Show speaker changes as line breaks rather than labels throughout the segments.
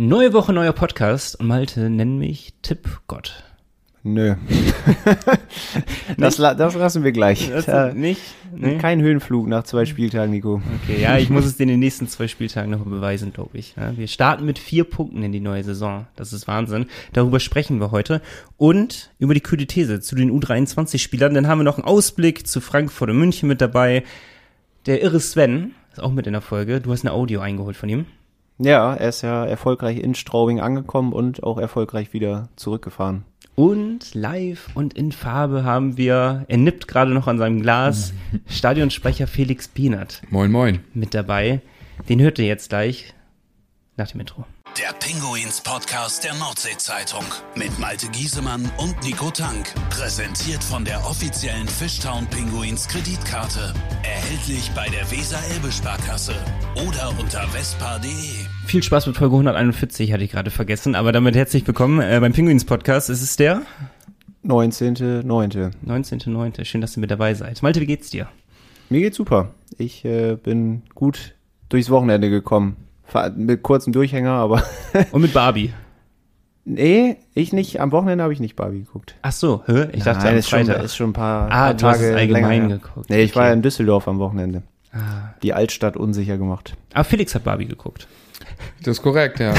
Neue Woche, neuer Podcast und Malte, nenn mich Tippgott.
Nö. das, das lassen wir gleich.
Äh, nicht?
Nee? Kein Höhenflug nach zwei Spieltagen, Nico.
Okay, ja, ich muss es dir in den nächsten zwei Spieltagen noch beweisen, glaube ich. Ja, wir starten mit vier Punkten in die neue Saison. Das ist Wahnsinn. Darüber sprechen wir heute. Und über die kühle These zu den U23-Spielern. Dann haben wir noch einen Ausblick zu Frankfurt und München mit dabei. Der irre Sven ist auch mit in der Folge. Du hast eine Audio eingeholt von ihm.
Ja, er ist ja erfolgreich in Straubing angekommen und auch erfolgreich wieder zurückgefahren.
Und live und in Farbe haben wir, er nippt gerade noch an seinem Glas, Stadionsprecher Felix Bienert.
Moin, moin.
Mit dabei. Den hört ihr jetzt gleich nach dem Intro.
Der Pinguins Podcast der Nordsee-Zeitung mit Malte Giesemann und Nico Tank. Präsentiert von der offiziellen Fishtown Pinguins Kreditkarte. Erhältlich bei der Weser-Elbe-Sparkasse oder unter vespa.de.
Viel Spaß mit Folge 141, hatte ich gerade vergessen. Aber damit herzlich willkommen äh, beim Pinguins Podcast. Es ist der
19.9.
19.9. Schön, dass ihr mit dabei seid. Malte, wie geht's dir?
Mir geht's super. Ich äh, bin gut durchs Wochenende gekommen mit kurzem Durchhänger, aber.
Und mit Barbie.
Nee, ich nicht. Am Wochenende habe ich nicht Barbie geguckt.
Ach so, hä? ich dachte,
Nein, ist schon, ist schon ein paar,
ah,
paar Tage
allgemein länger. geguckt.
Nee, ich okay. war in Düsseldorf am Wochenende. Ah. Die Altstadt unsicher gemacht.
Aber Felix hat Barbie geguckt.
Das ist korrekt, ja.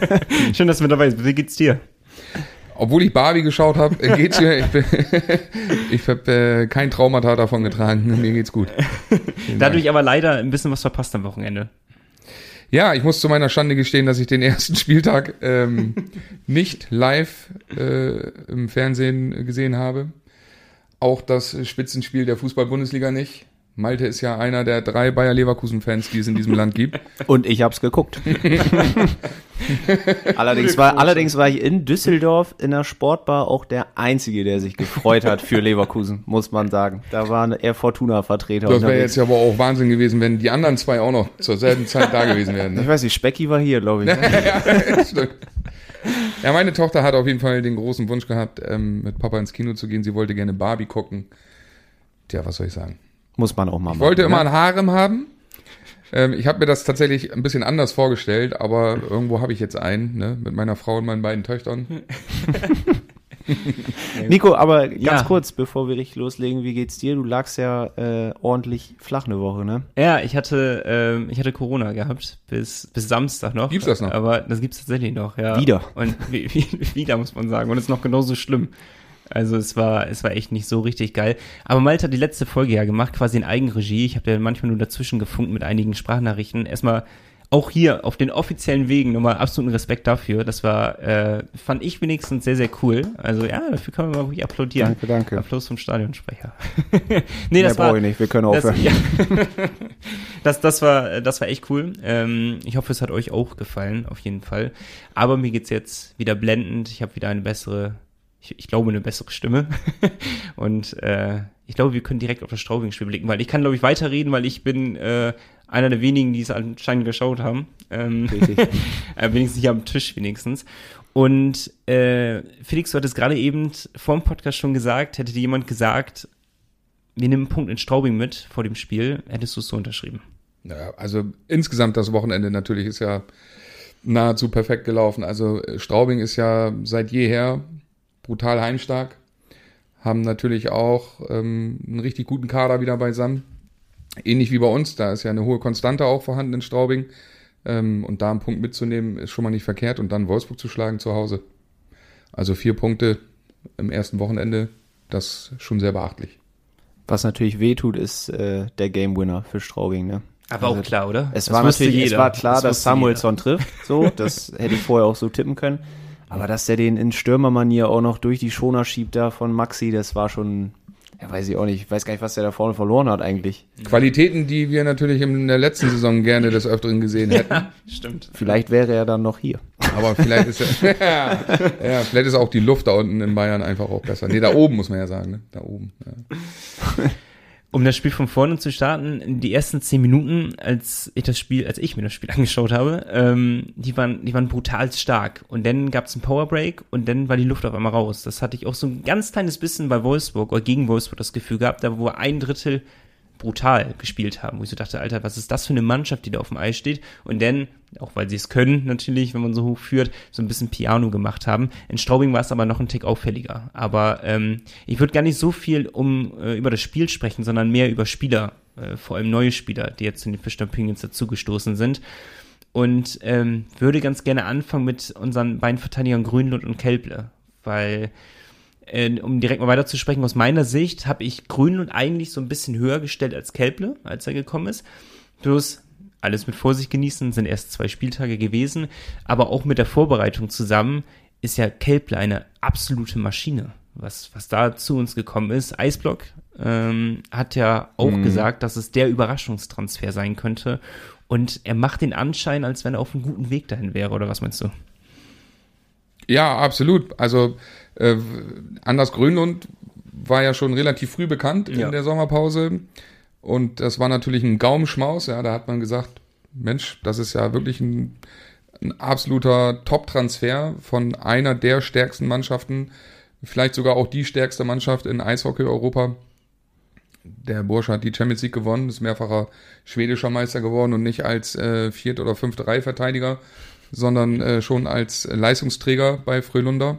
Schön, dass du mit dabei bist. Wie geht's dir?
Obwohl ich Barbie geschaut habe, äh, geht's mir. Ich, ich habe äh, kein Traumata davon getragen. Mir geht's gut.
Dadurch aber leider ein bisschen was verpasst am Wochenende.
Ja, ich muss zu meiner Schande gestehen, dass ich den ersten Spieltag ähm, nicht live äh, im Fernsehen gesehen habe. Auch das Spitzenspiel der Fußball-Bundesliga nicht. Malte ist ja einer der drei Bayer Leverkusen-Fans, die es in diesem Land gibt.
Und ich hab's geguckt. allerdings, war, allerdings war ich in Düsseldorf in der Sportbar auch der Einzige, der sich gefreut hat für Leverkusen, muss man sagen. Da waren eher Fortuna-Vertreter.
Das wäre jetzt ja aber auch Wahnsinn gewesen, wenn die anderen zwei auch noch zur selben Zeit da gewesen wären.
Ne? Ich weiß nicht, Specki war hier, glaube ich.
ja, stimmt. Ja, meine Tochter hat auf jeden Fall den großen Wunsch gehabt, ähm, mit Papa ins Kino zu gehen. Sie wollte gerne Barbie gucken. Tja, was soll ich sagen?
Muss man auch mal
machen. Ich wollte immer ne? ein Harem haben. Ähm, ich habe mir das tatsächlich ein bisschen anders vorgestellt, aber irgendwo habe ich jetzt einen, ne, mit meiner Frau und meinen beiden Töchtern.
Nico, aber ganz ja. kurz, bevor wir richtig loslegen, wie geht's dir? Du lagst ja äh, ordentlich flach eine Woche, ne?
Ja, ich hatte, ähm, ich hatte Corona gehabt bis, bis Samstag noch.
Gibt's das noch?
Aber das gibt's tatsächlich noch, ja.
Wieder.
Und wie, wie, wieder muss man sagen. Und es ist noch genauso schlimm. Also es war, es war echt nicht so richtig geil. Aber Malte hat die letzte Folge ja gemacht, quasi in Eigenregie. Ich habe ja manchmal nur dazwischen gefunkt mit einigen Sprachnachrichten. Erstmal auch hier auf den offiziellen Wegen nochmal absoluten Respekt dafür. Das war, äh, fand ich wenigstens sehr, sehr cool. Also ja, dafür kann man mal wirklich applaudieren.
Danke, danke.
Applaus vom Stadionsprecher.
nee, das war. ich nicht, wir können aufhören.
Das, ja, das, das, war, das war echt cool. Ähm, ich hoffe, es hat euch auch gefallen, auf jeden Fall. Aber mir geht's jetzt wieder blendend. Ich habe wieder eine bessere ich, ich glaube, eine bessere Stimme. und äh, ich glaube, wir können direkt auf das Straubing-Spiel blicken, weil ich kann, glaube ich, weiterreden, weil ich bin äh, einer der wenigen, die es anscheinend geschaut haben. Ähm, äh, wenigstens hier am Tisch wenigstens. Und äh, Felix, du hattest gerade eben vor dem Podcast schon gesagt, hätte dir jemand gesagt, wir nehmen einen Punkt in Straubing mit vor dem Spiel, hättest du es so unterschrieben?
Ja, also insgesamt das Wochenende natürlich ist ja nahezu perfekt gelaufen. Also Straubing ist ja seit jeher brutal heimstark. Haben natürlich auch ähm, einen richtig guten Kader wieder beisammen. Ähnlich wie bei uns, da ist ja eine hohe Konstante auch vorhanden in Straubing. Ähm, und da einen Punkt mitzunehmen, ist schon mal nicht verkehrt und dann Wolfsburg zu schlagen zu Hause. Also vier Punkte im ersten Wochenende, das ist schon sehr beachtlich.
Was natürlich wehtut, ist äh, der Game Winner für Straubing, ne?
Aber also, auch klar, oder?
Es war, natürlich, es war klar, das dass Samuelsson jeder. trifft. So, das hätte ich vorher auch so tippen können. Aber dass der den in Stürmermanier auch noch durch die Schoner schiebt da von Maxi, das war schon, ja, weiß ich auch nicht, ich weiß gar nicht, was der da vorne verloren hat eigentlich.
Qualitäten, die wir natürlich in der letzten Saison gerne des Öfteren gesehen hätten. Ja,
stimmt.
Vielleicht wäre er dann noch hier.
Aber vielleicht ist er, ja, vielleicht ist auch die Luft da unten in Bayern einfach auch besser. Nee, da oben muss man ja sagen, ne? Da oben. Ja.
Um das Spiel von vorne zu starten, die ersten zehn Minuten, als ich das Spiel, als ich mir das Spiel angeschaut habe, ähm, die waren, die waren brutal stark. Und dann gab es einen Powerbreak und dann war die Luft auf einmal raus. Das hatte ich auch so ein ganz kleines bisschen bei Wolfsburg oder gegen Wolfsburg das Gefühl gehabt, da wo ein Drittel brutal gespielt haben, wo ich so dachte, Alter, was ist das für eine Mannschaft, die da auf dem Eis steht? Und dann, auch weil sie es können natürlich, wenn man so hoch führt, so ein bisschen Piano gemacht haben. In Straubing war es aber noch ein Tick auffälliger. Aber ähm, ich würde gar nicht so viel um äh, über das Spiel sprechen, sondern mehr über Spieler, äh, vor allem neue Spieler, die jetzt in den Fischtown Penguins dazugestoßen sind. Und ähm, würde ganz gerne anfangen mit unseren beiden Verteidigern Grünlund und Kelble, weil äh, um direkt mal weiter zu sprechen, aus meiner Sicht habe ich Grünlund eigentlich so ein bisschen höher gestellt als Kelble, als er gekommen ist. Bloß alles mit Vorsicht genießen, sind erst zwei Spieltage gewesen, aber auch mit der Vorbereitung zusammen ist ja Kelble eine absolute Maschine. Was, was da zu uns gekommen ist, Eisblock ähm, hat ja auch mhm. gesagt, dass es der Überraschungstransfer sein könnte. Und er macht den Anschein, als wenn er auf einem guten Weg dahin wäre, oder was meinst du?
Ja, absolut. Also äh, Anders Grönlund war ja schon relativ früh bekannt ja. in der Sommerpause. Und das war natürlich ein Gaumenschmaus. Ja, da hat man gesagt, Mensch, das ist ja wirklich ein, ein absoluter Top-Transfer von einer der stärksten Mannschaften, vielleicht sogar auch die stärkste Mannschaft in Eishockey Europa. Der Bursche hat die Champions League gewonnen, ist mehrfacher schwedischer Meister geworden und nicht als äh, vierte oder fünfte Reihe-Verteidiger, sondern äh, schon als Leistungsträger bei Frölunder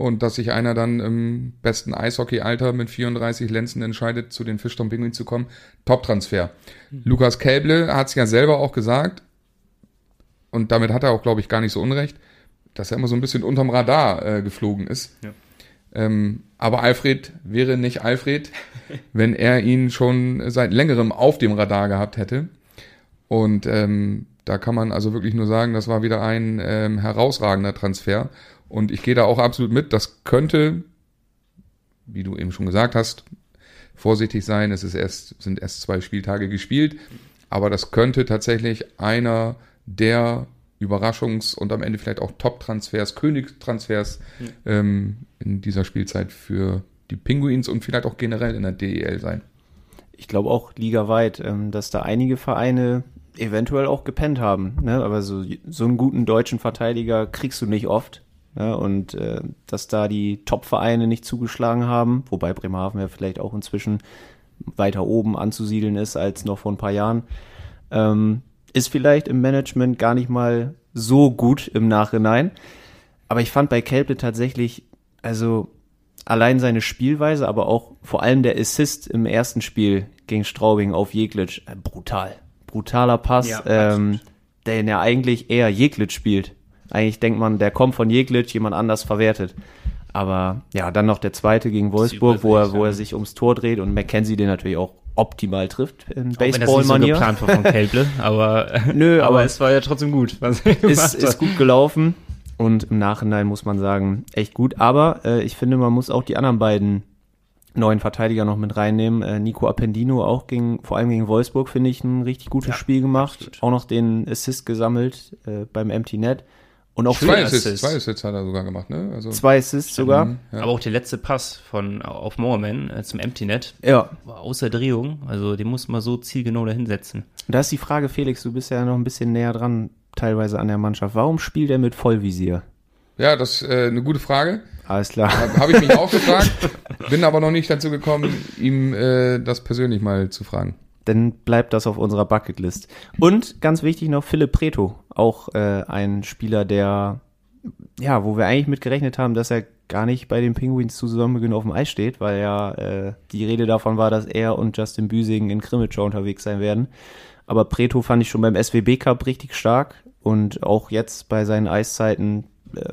und dass sich einer dann im besten Eishockey-Alter mit 34 Lenzen entscheidet, zu den Fischtown Penguins zu kommen. Top-Transfer. Mhm. Lukas Kälble hat es ja selber auch gesagt, und damit hat er auch, glaube ich, gar nicht so unrecht, dass er immer so ein bisschen unterm Radar äh, geflogen ist. Ja. Ähm, aber Alfred wäre nicht Alfred, wenn er ihn schon seit längerem auf dem Radar gehabt hätte. Und ähm, da kann man also wirklich nur sagen, das war wieder ein ähm, herausragender Transfer. Und ich gehe da auch absolut mit. Das könnte, wie du eben schon gesagt hast, vorsichtig sein. Es ist erst, sind erst zwei Spieltage gespielt. Aber das könnte tatsächlich einer der Überraschungs- und am Ende vielleicht auch Top-Transfers, Königstransfers ja. ähm, in dieser Spielzeit für die Pinguins und vielleicht auch generell in der DEL sein.
Ich glaube auch ligaweit, ähm, dass da einige Vereine eventuell auch gepennt haben. Ne? Aber so, so einen guten deutschen Verteidiger kriegst du nicht oft. Ja, und äh, dass da die Top-Vereine nicht zugeschlagen haben, wobei Bremerhaven ja vielleicht auch inzwischen weiter oben anzusiedeln ist als noch vor ein paar Jahren, ähm, ist vielleicht im Management gar nicht mal so gut im Nachhinein. Aber ich fand bei Kelple tatsächlich, also allein seine Spielweise, aber auch vor allem der Assist im ersten Spiel gegen Straubing auf Jeglitsch, äh, brutal. Brutaler Pass, ja, ähm, der ja eigentlich eher Jeglitsch spielt. Eigentlich denkt man, der kommt von Jeglitsch, jemand anders verwertet. Aber ja, dann noch der zweite gegen Wolfsburg, wo er, wo er sich ums Tor dreht und McKenzie den natürlich auch optimal trifft in Baseball-Manier. So geplant war von Kelble,
aber, Nö, aber, aber, es war ja trotzdem gut.
Was er ist, ist gut gelaufen und im Nachhinein muss man sagen, echt gut. Aber äh, ich finde, man muss auch die anderen beiden neuen Verteidiger noch mit reinnehmen. Äh, Nico Appendino auch gegen, vor allem gegen Wolfsburg, finde ich, ein richtig gutes ja, Spiel gemacht. Absolut. Auch noch den Assist gesammelt äh, beim Empty Net. Und auch
zwei Assists, Assists. Zwei Assists hat er sogar gemacht, ne?
Also zwei Assists sogar. Mhm,
ja. Aber auch der letzte Pass von auf Moorman äh, zum Empty Net
ja.
war außer Drehung. Also den muss man so zielgenau dahinsetzen.
Da ist die Frage, Felix, du bist ja noch ein bisschen näher dran teilweise an der Mannschaft. Warum spielt er mit Vollvisier?
Ja, das ist äh, eine gute Frage.
Alles klar.
Habe ich mich auch gefragt, bin aber noch nicht dazu gekommen, ihm äh, das persönlich mal zu fragen
dann bleibt das auf unserer Bucketlist. Und ganz wichtig noch Philipp Preto, auch äh, ein Spieler, der, ja, wo wir eigentlich mit gerechnet haben, dass er gar nicht bei den Penguins zu Saisonbeginn auf dem Eis steht, weil ja äh, die Rede davon war, dass er und Justin Büsing in Krimitschau unterwegs sein werden. Aber Preto fand ich schon beim SWB Cup richtig stark und auch jetzt bei seinen Eiszeiten äh,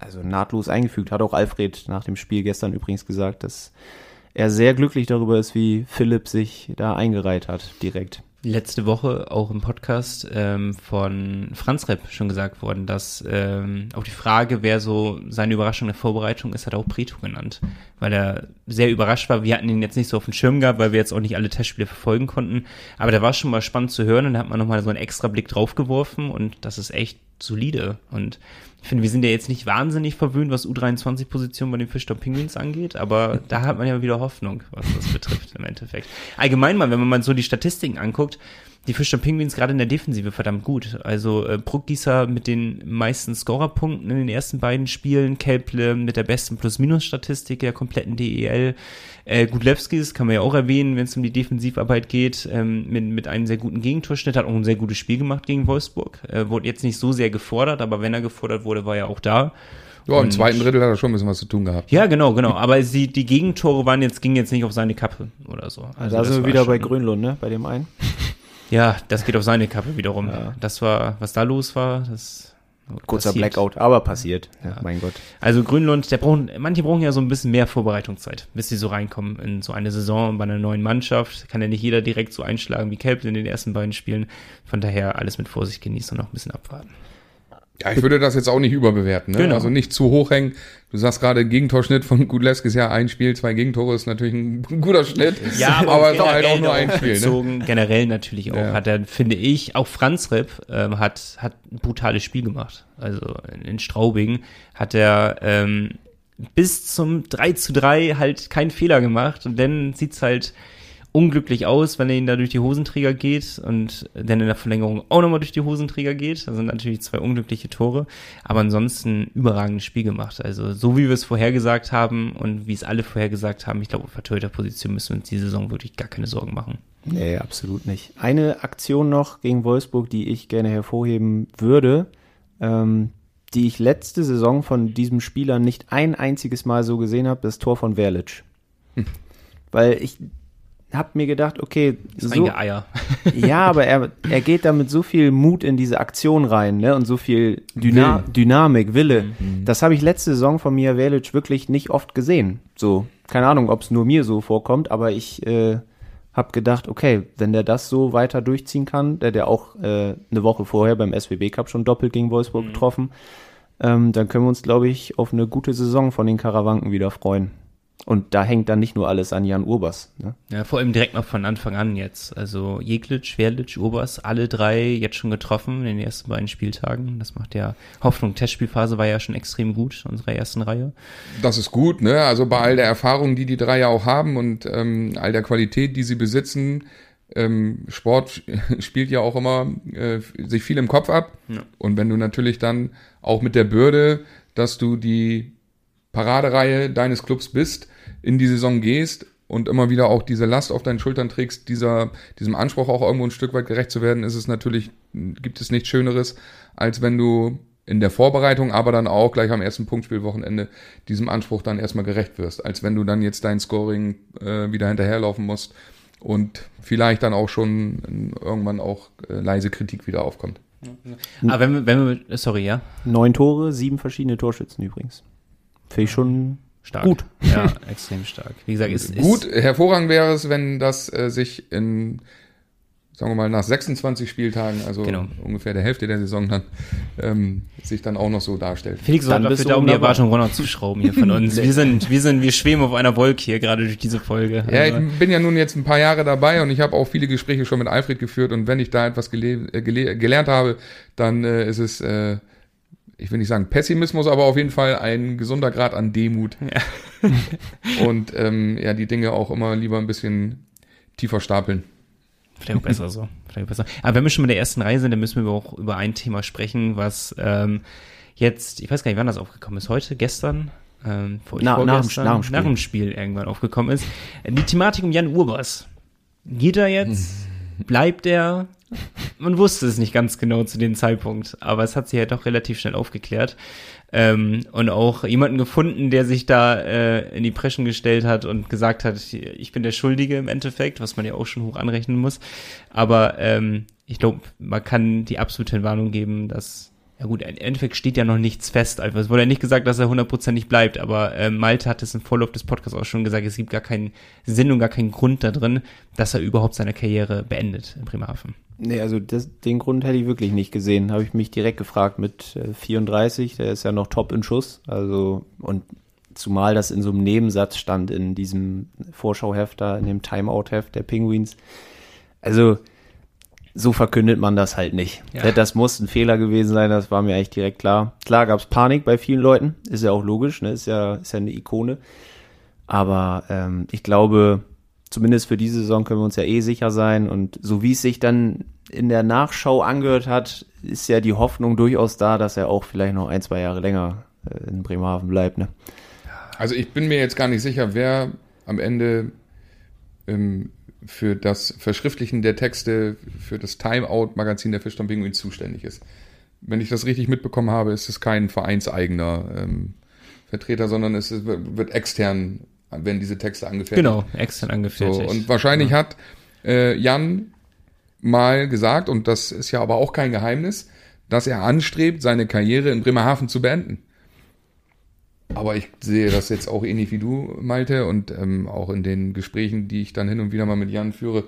also nahtlos eingefügt. Hat auch Alfred nach dem Spiel gestern übrigens gesagt, dass er sehr glücklich darüber ist, wie Philipp sich da eingereiht hat, direkt.
Letzte Woche auch im Podcast ähm, von Franz Repp schon gesagt worden, dass ähm, auf die Frage, wer so seine Überraschung der Vorbereitung ist, hat er auch Preto genannt, weil er sehr überrascht war. Wir hatten ihn jetzt nicht so auf dem Schirm gehabt, weil wir jetzt auch nicht alle Testspiele verfolgen konnten. Aber der war schon mal spannend zu hören und da hat man nochmal so einen extra Blick drauf geworfen und das ist echt solide. Und ich finde, wir sind ja jetzt nicht wahnsinnig verwöhnt, was U23-Position bei den Fischtown Penguins angeht, aber da hat man ja wieder Hoffnung, was das betrifft im Endeffekt. Allgemein mal, wenn man mal so die Statistiken anguckt, die Fischer Penguins gerade in der Defensive verdammt gut. Also äh, Bruckgießer mit den meisten Scorerpunkten in den ersten beiden Spielen, Kelple mit der besten Plus-Minus-Statistik der kompletten DEL. Äh, Gudlewskis kann man ja auch erwähnen, wenn es um die Defensivarbeit geht, ähm, mit, mit einem sehr guten Gegentorschnitt, hat auch ein sehr gutes Spiel gemacht gegen Wolfsburg. Äh, wurde jetzt nicht so sehr gefordert, aber wenn er gefordert wurde, war er auch da.
Ja, im zweiten Drittel hat er schon ein bisschen was zu tun gehabt.
Ja, genau, genau. Aber sie, die Gegentore waren jetzt, gingen jetzt nicht auf seine Kappe oder so.
Also da sind wir wieder bei Grönlund, ne? Bei dem einen.
Ja, das geht auf seine Kappe wiederum. Ja. Das war, was da los war, das
Kurzer passiert. Blackout, aber passiert. Ja. mein Gott.
Also Grünlund, der brauchen, manche brauchen ja so ein bisschen mehr Vorbereitungszeit, bis sie so reinkommen in so eine Saison bei einer neuen Mannschaft. Kann ja nicht jeder direkt so einschlagen wie Kelp in den ersten beiden Spielen. Von daher alles mit Vorsicht genießen und noch ein bisschen abwarten.
Ja, ich würde das jetzt auch nicht überbewerten. Ne? Genau. Also nicht zu hoch hängen. Du sagst gerade, Gegentorschnitt von Gudlewskis, ja, ein Spiel, zwei Gegentore ist natürlich ein guter Schnitt.
Ja, aber, aber es ist halt auch nur ein Spiel. Ne? Generell natürlich auch. Ja. Hat er, finde ich, auch Franz Ripp ähm, hat, hat ein brutales Spiel gemacht. Also in Straubing hat er ähm, bis zum 3 zu 3 halt keinen Fehler gemacht und dann sieht's halt unglücklich aus, wenn er ihn da durch die Hosenträger geht und dann in der Verlängerung auch nochmal durch die Hosenträger geht. Das sind natürlich zwei unglückliche Tore, aber ansonsten überragendes Spiel gemacht. Also so wie wir es vorhergesagt haben und wie es alle vorhergesagt haben, ich glaube, auf der Position müssen wir uns die Saison wirklich gar keine Sorgen machen.
Nee, absolut nicht. Eine Aktion noch gegen Wolfsburg, die ich gerne hervorheben würde, ähm, die ich letzte Saison von diesem Spieler nicht ein einziges Mal so gesehen habe, das Tor von Verlic. Hm. Weil ich habe mir gedacht, okay,
so, Eier.
ja, aber er, er geht da mit so viel Mut in diese Aktion rein, ne, und so viel Dyna Will. Dynamik, Wille. Mhm. Das habe ich letzte Saison von Mia Velic wirklich nicht oft gesehen. So, keine Ahnung, ob es nur mir so vorkommt, aber ich äh, habe gedacht, okay, wenn der das so weiter durchziehen kann, der der auch äh, eine Woche vorher beim SWB Cup schon doppelt gegen Wolfsburg mhm. getroffen, ähm, dann können wir uns, glaube ich, auf eine gute Saison von den Karawanken wieder freuen. Und da hängt dann nicht nur alles an Jan Urbers. Ne?
Ja, vor allem direkt noch von Anfang an jetzt. Also Jeglitsch, Schwerlitsch, Urbers, alle drei jetzt schon getroffen in den ersten beiden Spieltagen. Das macht ja Hoffnung. Testspielphase war ja schon extrem gut, unsere ersten Reihe.
Das ist gut, ne? Also bei all der Erfahrung, die die drei ja auch haben und ähm, all der Qualität, die sie besitzen, ähm, Sport spielt ja auch immer äh, sich viel im Kopf ab. Ja. Und wenn du natürlich dann auch mit der Bürde, dass du die Paradereihe deines Clubs bist, in die Saison gehst und immer wieder auch diese Last auf deinen Schultern trägst, dieser, diesem Anspruch auch irgendwo ein Stück weit gerecht zu werden, ist es natürlich, gibt es nichts Schöneres, als wenn du in der Vorbereitung, aber dann auch gleich am ersten Punktspielwochenende diesem Anspruch dann erstmal gerecht wirst, als wenn du dann jetzt dein Scoring äh, wieder hinterherlaufen musst und vielleicht dann auch schon irgendwann auch äh, leise Kritik wieder aufkommt.
Aber wenn wir, wenn wir, sorry, ja?
Neun Tore, sieben verschiedene Torschützen übrigens. Finde ich schon
Stark. Gut. Ja, extrem stark.
Wie gesagt, ist, gut. Ist hervorragend wäre es, wenn das äh, sich in, sagen wir mal, nach 26 Spieltagen, also genau. ungefähr der Hälfte der Saison dann, ähm, sich dann auch noch so darstellt.
Felix
dann
dafür da, um die Erwartung runter zu schrauben hier von uns. wir sind, wir sind, wir schweben auf einer Wolke hier gerade durch diese Folge.
Ja, ich bin ja nun jetzt ein paar Jahre dabei und ich habe auch viele Gespräche schon mit Alfred geführt und wenn ich da etwas gele äh, gele gelernt habe, dann äh, ist es äh, ich will nicht sagen Pessimismus, aber auf jeden Fall ein gesunder Grad an Demut. Ja. und ähm, ja, die Dinge auch immer lieber ein bisschen tiefer stapeln.
Vielleicht auch besser so. Vielleicht besser. Aber wenn wir schon mit der ersten Reise sind, dann müssen wir auch über ein Thema sprechen, was ähm, jetzt, ich weiß gar nicht, wann das aufgekommen ist, heute, gestern, ähm,
vor, Na, nach, dem,
nach, dem Spiel. nach dem Spiel irgendwann aufgekommen ist. Die Thematik um Jan Urbers. Geht er jetzt? Bleibt er? Man wusste es nicht ganz genau zu dem Zeitpunkt, aber es hat sich ja halt doch relativ schnell aufgeklärt. Ähm, und auch jemanden gefunden, der sich da äh, in die Preschen gestellt hat und gesagt hat, ich bin der Schuldige im Endeffekt, was man ja auch schon hoch anrechnen muss. Aber ähm, ich glaube, man kann die absolute Warnung geben, dass ja gut, im Endeffekt steht ja noch nichts fest. Also es wurde ja nicht gesagt, dass er hundertprozentig bleibt, aber äh, Malte hat es im Vorlauf des Podcasts auch schon gesagt, es gibt gar keinen Sinn und gar keinen Grund da drin, dass er überhaupt seine Karriere beendet in Bremerhaven.
Nee, also das, den Grund hätte ich wirklich nicht gesehen. Habe ich mich direkt gefragt mit äh, 34, der ist ja noch top in Schuss. Also, und zumal das in so einem Nebensatz stand in diesem Vorschauheft da, in dem Timeout-Heft der Penguins. Also, so verkündet man das halt nicht. Ja. Das muss ein Fehler gewesen sein, das war mir eigentlich direkt klar. Klar gab es Panik bei vielen Leuten, ist ja auch logisch, ne? ist, ja, ist ja eine Ikone. Aber ähm, ich glaube, zumindest für diese Saison können wir uns ja eh sicher sein. Und so wie es sich dann in der Nachschau angehört hat, ist ja die Hoffnung durchaus da, dass er auch vielleicht noch ein, zwei Jahre länger äh, in Bremerhaven bleibt. Ne?
Also ich bin mir jetzt gar nicht sicher, wer am Ende ähm, für das Verschriftlichen der Texte für das Timeout-Magazin der Fischton Pinguin zuständig ist. Wenn ich das richtig mitbekommen habe, ist es kein vereinseigener ähm, Vertreter, sondern es ist, wird extern, werden diese Texte angefertigt.
Genau, extern angefertigt.
So, und wahrscheinlich ja. hat äh, Jan mal gesagt, und das ist ja aber auch kein Geheimnis, dass er anstrebt, seine Karriere in Bremerhaven zu beenden. Aber ich sehe das jetzt auch ähnlich wie du, Malte, und ähm, auch in den Gesprächen, die ich dann hin und wieder mal mit Jan führe.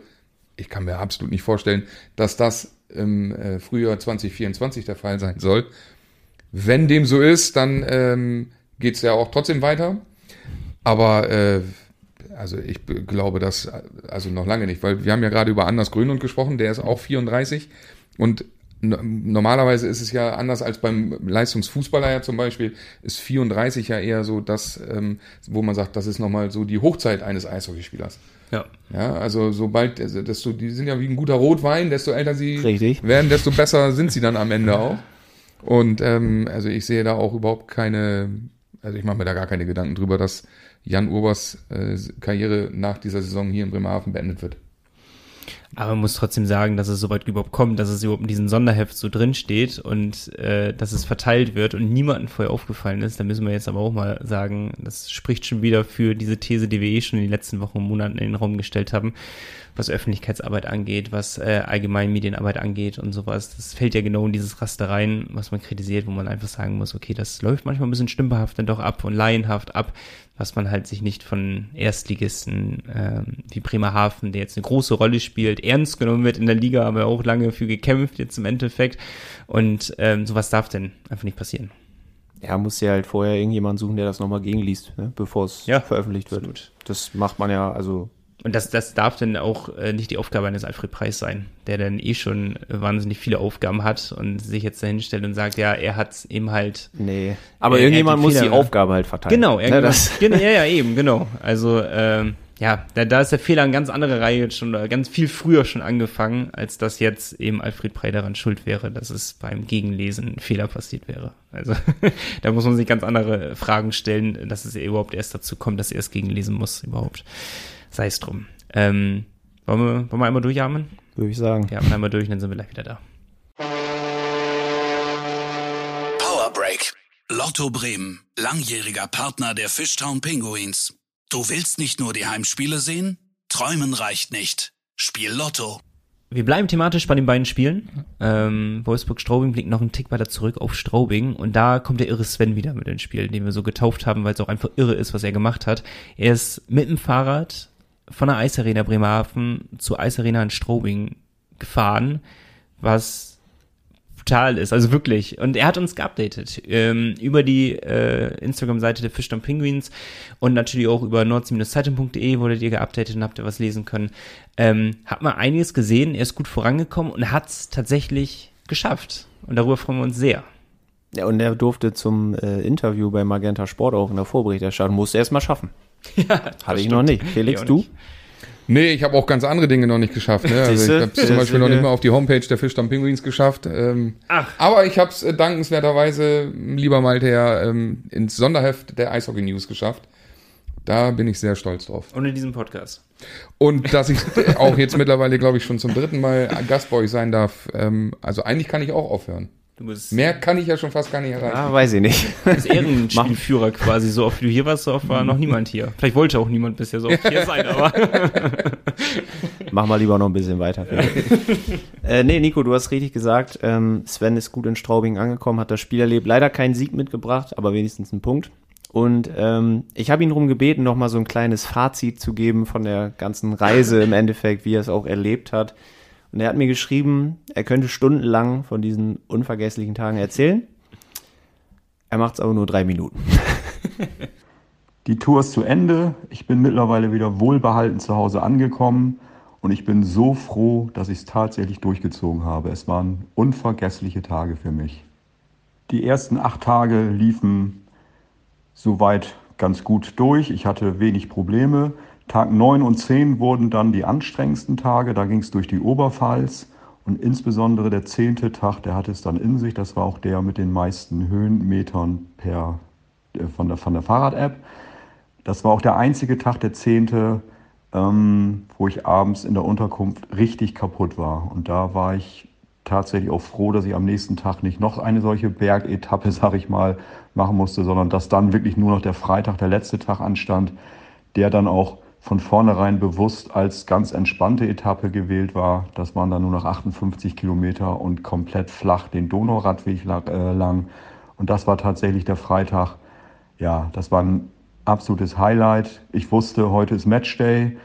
Ich kann mir absolut nicht vorstellen, dass das im äh, Frühjahr 2024 der Fall sein soll. Wenn dem so ist, dann ähm, geht es ja auch trotzdem weiter. Aber äh, also ich glaube das also noch lange nicht, weil wir haben ja gerade über Anders Grönlund gesprochen, der ist auch 34 und normalerweise ist es ja anders als beim Leistungsfußballer ja zum Beispiel, ist 34 ja eher so das, ähm, wo man sagt, das ist nochmal so die Hochzeit eines Eishockeyspielers. Ja. Ja, also sobald, also desto, die sind ja wie ein guter Rotwein, desto älter sie
Richtig.
werden, desto besser sind sie dann am Ende auch. Und ähm, also ich sehe da auch überhaupt keine, also ich mache mir da gar keine Gedanken drüber, dass Jan Urbers äh, Karriere nach dieser Saison hier in Bremerhaven beendet wird.
Aber man muss trotzdem sagen, dass es so weit überhaupt kommt, dass es überhaupt in diesem Sonderheft so drin steht und äh, dass es verteilt wird und niemandem vorher aufgefallen ist. Da müssen wir jetzt aber auch mal sagen, das spricht schon wieder für diese These, die wir eh schon in den letzten Wochen und Monaten in den Raum gestellt haben, was Öffentlichkeitsarbeit angeht, was äh, allgemein Medienarbeit angeht und sowas. Das fällt ja genau in dieses Raster rein, was man kritisiert, wo man einfach sagen muss, okay, das läuft manchmal ein bisschen stümperhaft dann doch ab und laienhaft ab was man halt sich nicht von Erstligisten ähm, wie Bremerhaven, der jetzt eine große Rolle spielt, ernst genommen wird in der Liga, aber auch lange für gekämpft jetzt im Endeffekt. Und ähm, sowas darf denn einfach nicht passieren.
Ja, muss ja halt vorher irgendjemand suchen, der das nochmal gegenliest, ne, bevor es ja, veröffentlicht wird. Absolut. Das macht man ja, also
und das, das darf dann auch äh, nicht die Aufgabe eines Alfred Preis sein, der dann eh schon wahnsinnig viele Aufgaben hat und sich jetzt dahin stellt und sagt, ja, er hat eben halt.
Nee. Aber äh, irgendjemand muss die Aufgabe halt verteilen.
Genau, ja, das. Genau, ja, ja, eben, genau. Also, ähm, ja, da, da ist der Fehler in ganz andere Reihe schon ganz viel früher schon angefangen, als dass jetzt eben Alfred Prey daran schuld wäre, dass es beim Gegenlesen ein Fehler passiert wäre. Also da muss man sich ganz andere Fragen stellen, dass es überhaupt erst dazu kommt, dass er es gegenlesen muss überhaupt sei es drum. Ähm, wollen, wir, wollen wir einmal durchatmen?
Würde ich sagen.
Ja, einmal durch und dann sind wir gleich wieder da.
Power Break. Lotto Bremen, langjähriger Partner der Fishtown Pinguins. Du willst nicht nur die Heimspiele sehen? Träumen reicht nicht. Spiel Lotto.
Wir bleiben thematisch bei den beiden Spielen. Ähm, Wolfsburg-Straubing blickt noch einen Tick weiter zurück auf Straubing und da kommt der irre Sven wieder mit ins Spiel, den wir so getauft haben, weil es auch einfach irre ist, was er gemacht hat. Er ist mit dem Fahrrad von der Eisarena Bremerhaven zur Eisarena in Strobing gefahren, was brutal ist, also wirklich. Und er hat uns geupdatet ähm, über die äh, Instagram-Seite der Fischdamm Penguins und natürlich auch über nordsee-zeitung.de wurdet ihr geupdatet und habt ihr was lesen können. Ähm, hat man einiges gesehen, er ist gut vorangekommen und hat es tatsächlich geschafft. Und darüber freuen wir uns sehr.
Ja, und er durfte zum äh, Interview bei Magenta Sport auch in der Vorberichterstattung, musste er erst mal schaffen. Ja, Hatte ich noch nicht. Felix, ich du? Nicht.
Nee, ich habe auch ganz andere Dinge noch nicht geschafft. Ne? Also ich habe zum Beispiel noch nicht mal auf die Homepage der Fischdamm Pinguins geschafft. Ähm, Ach. Aber ich habe es äh, dankenswerterweise, lieber Malte, ja, ähm, ins Sonderheft der Eishockey News geschafft. Da bin ich sehr stolz drauf.
Und in diesem Podcast.
Und dass ich auch jetzt mittlerweile, glaube ich, schon zum dritten Mal Gast bei euch sein darf. Ähm, also eigentlich kann ich auch aufhören. Mehr kann ich ja schon fast gar nicht erreichen. Ah,
weiß ich nicht.
Bist Ehrenspielführer quasi. So oft wie du hier warst, so oft war noch niemand hier. Vielleicht wollte auch niemand bisher so oft hier sein, aber.
Mach mal lieber noch ein bisschen weiter. äh, nee, Nico, du hast richtig gesagt. Ähm, Sven ist gut in Straubing angekommen, hat das Spiel erlebt. Leider keinen Sieg mitgebracht, aber wenigstens einen Punkt. Und ähm, ich habe ihn darum gebeten, noch mal so ein kleines Fazit zu geben von der ganzen Reise im Endeffekt, wie er es auch erlebt hat. Und er hat mir geschrieben, er könnte stundenlang von diesen unvergesslichen Tagen erzählen. Er macht es aber nur drei Minuten.
Die Tour ist zu Ende. Ich bin mittlerweile wieder wohlbehalten zu Hause angekommen Und ich bin so froh, dass ich es tatsächlich durchgezogen habe. Es waren unvergessliche Tage für mich. Die ersten acht Tage liefen soweit ganz gut durch. Ich hatte wenig Probleme. Tag 9 und 10 wurden dann die anstrengendsten Tage. Da ging es durch die Oberpfalz. Und insbesondere der zehnte Tag, der hatte es dann in sich. Das war auch der mit den meisten Höhenmetern per, äh, von der, von der Fahrrad-App. Das war auch der einzige Tag, der zehnte, ähm, wo ich abends in der Unterkunft richtig kaputt war. Und da war ich tatsächlich auch froh, dass ich am nächsten Tag nicht noch eine solche Bergetappe, sag ich mal, machen musste, sondern dass dann wirklich nur noch der Freitag, der letzte Tag anstand, der dann auch von vornherein bewusst als ganz entspannte Etappe gewählt war. Das waren dann nur noch 58 Kilometer und komplett flach den Donauradweg äh, lang. Und das war tatsächlich der Freitag. Ja, das war ein absolutes Highlight. Ich wusste, heute ist Matchday.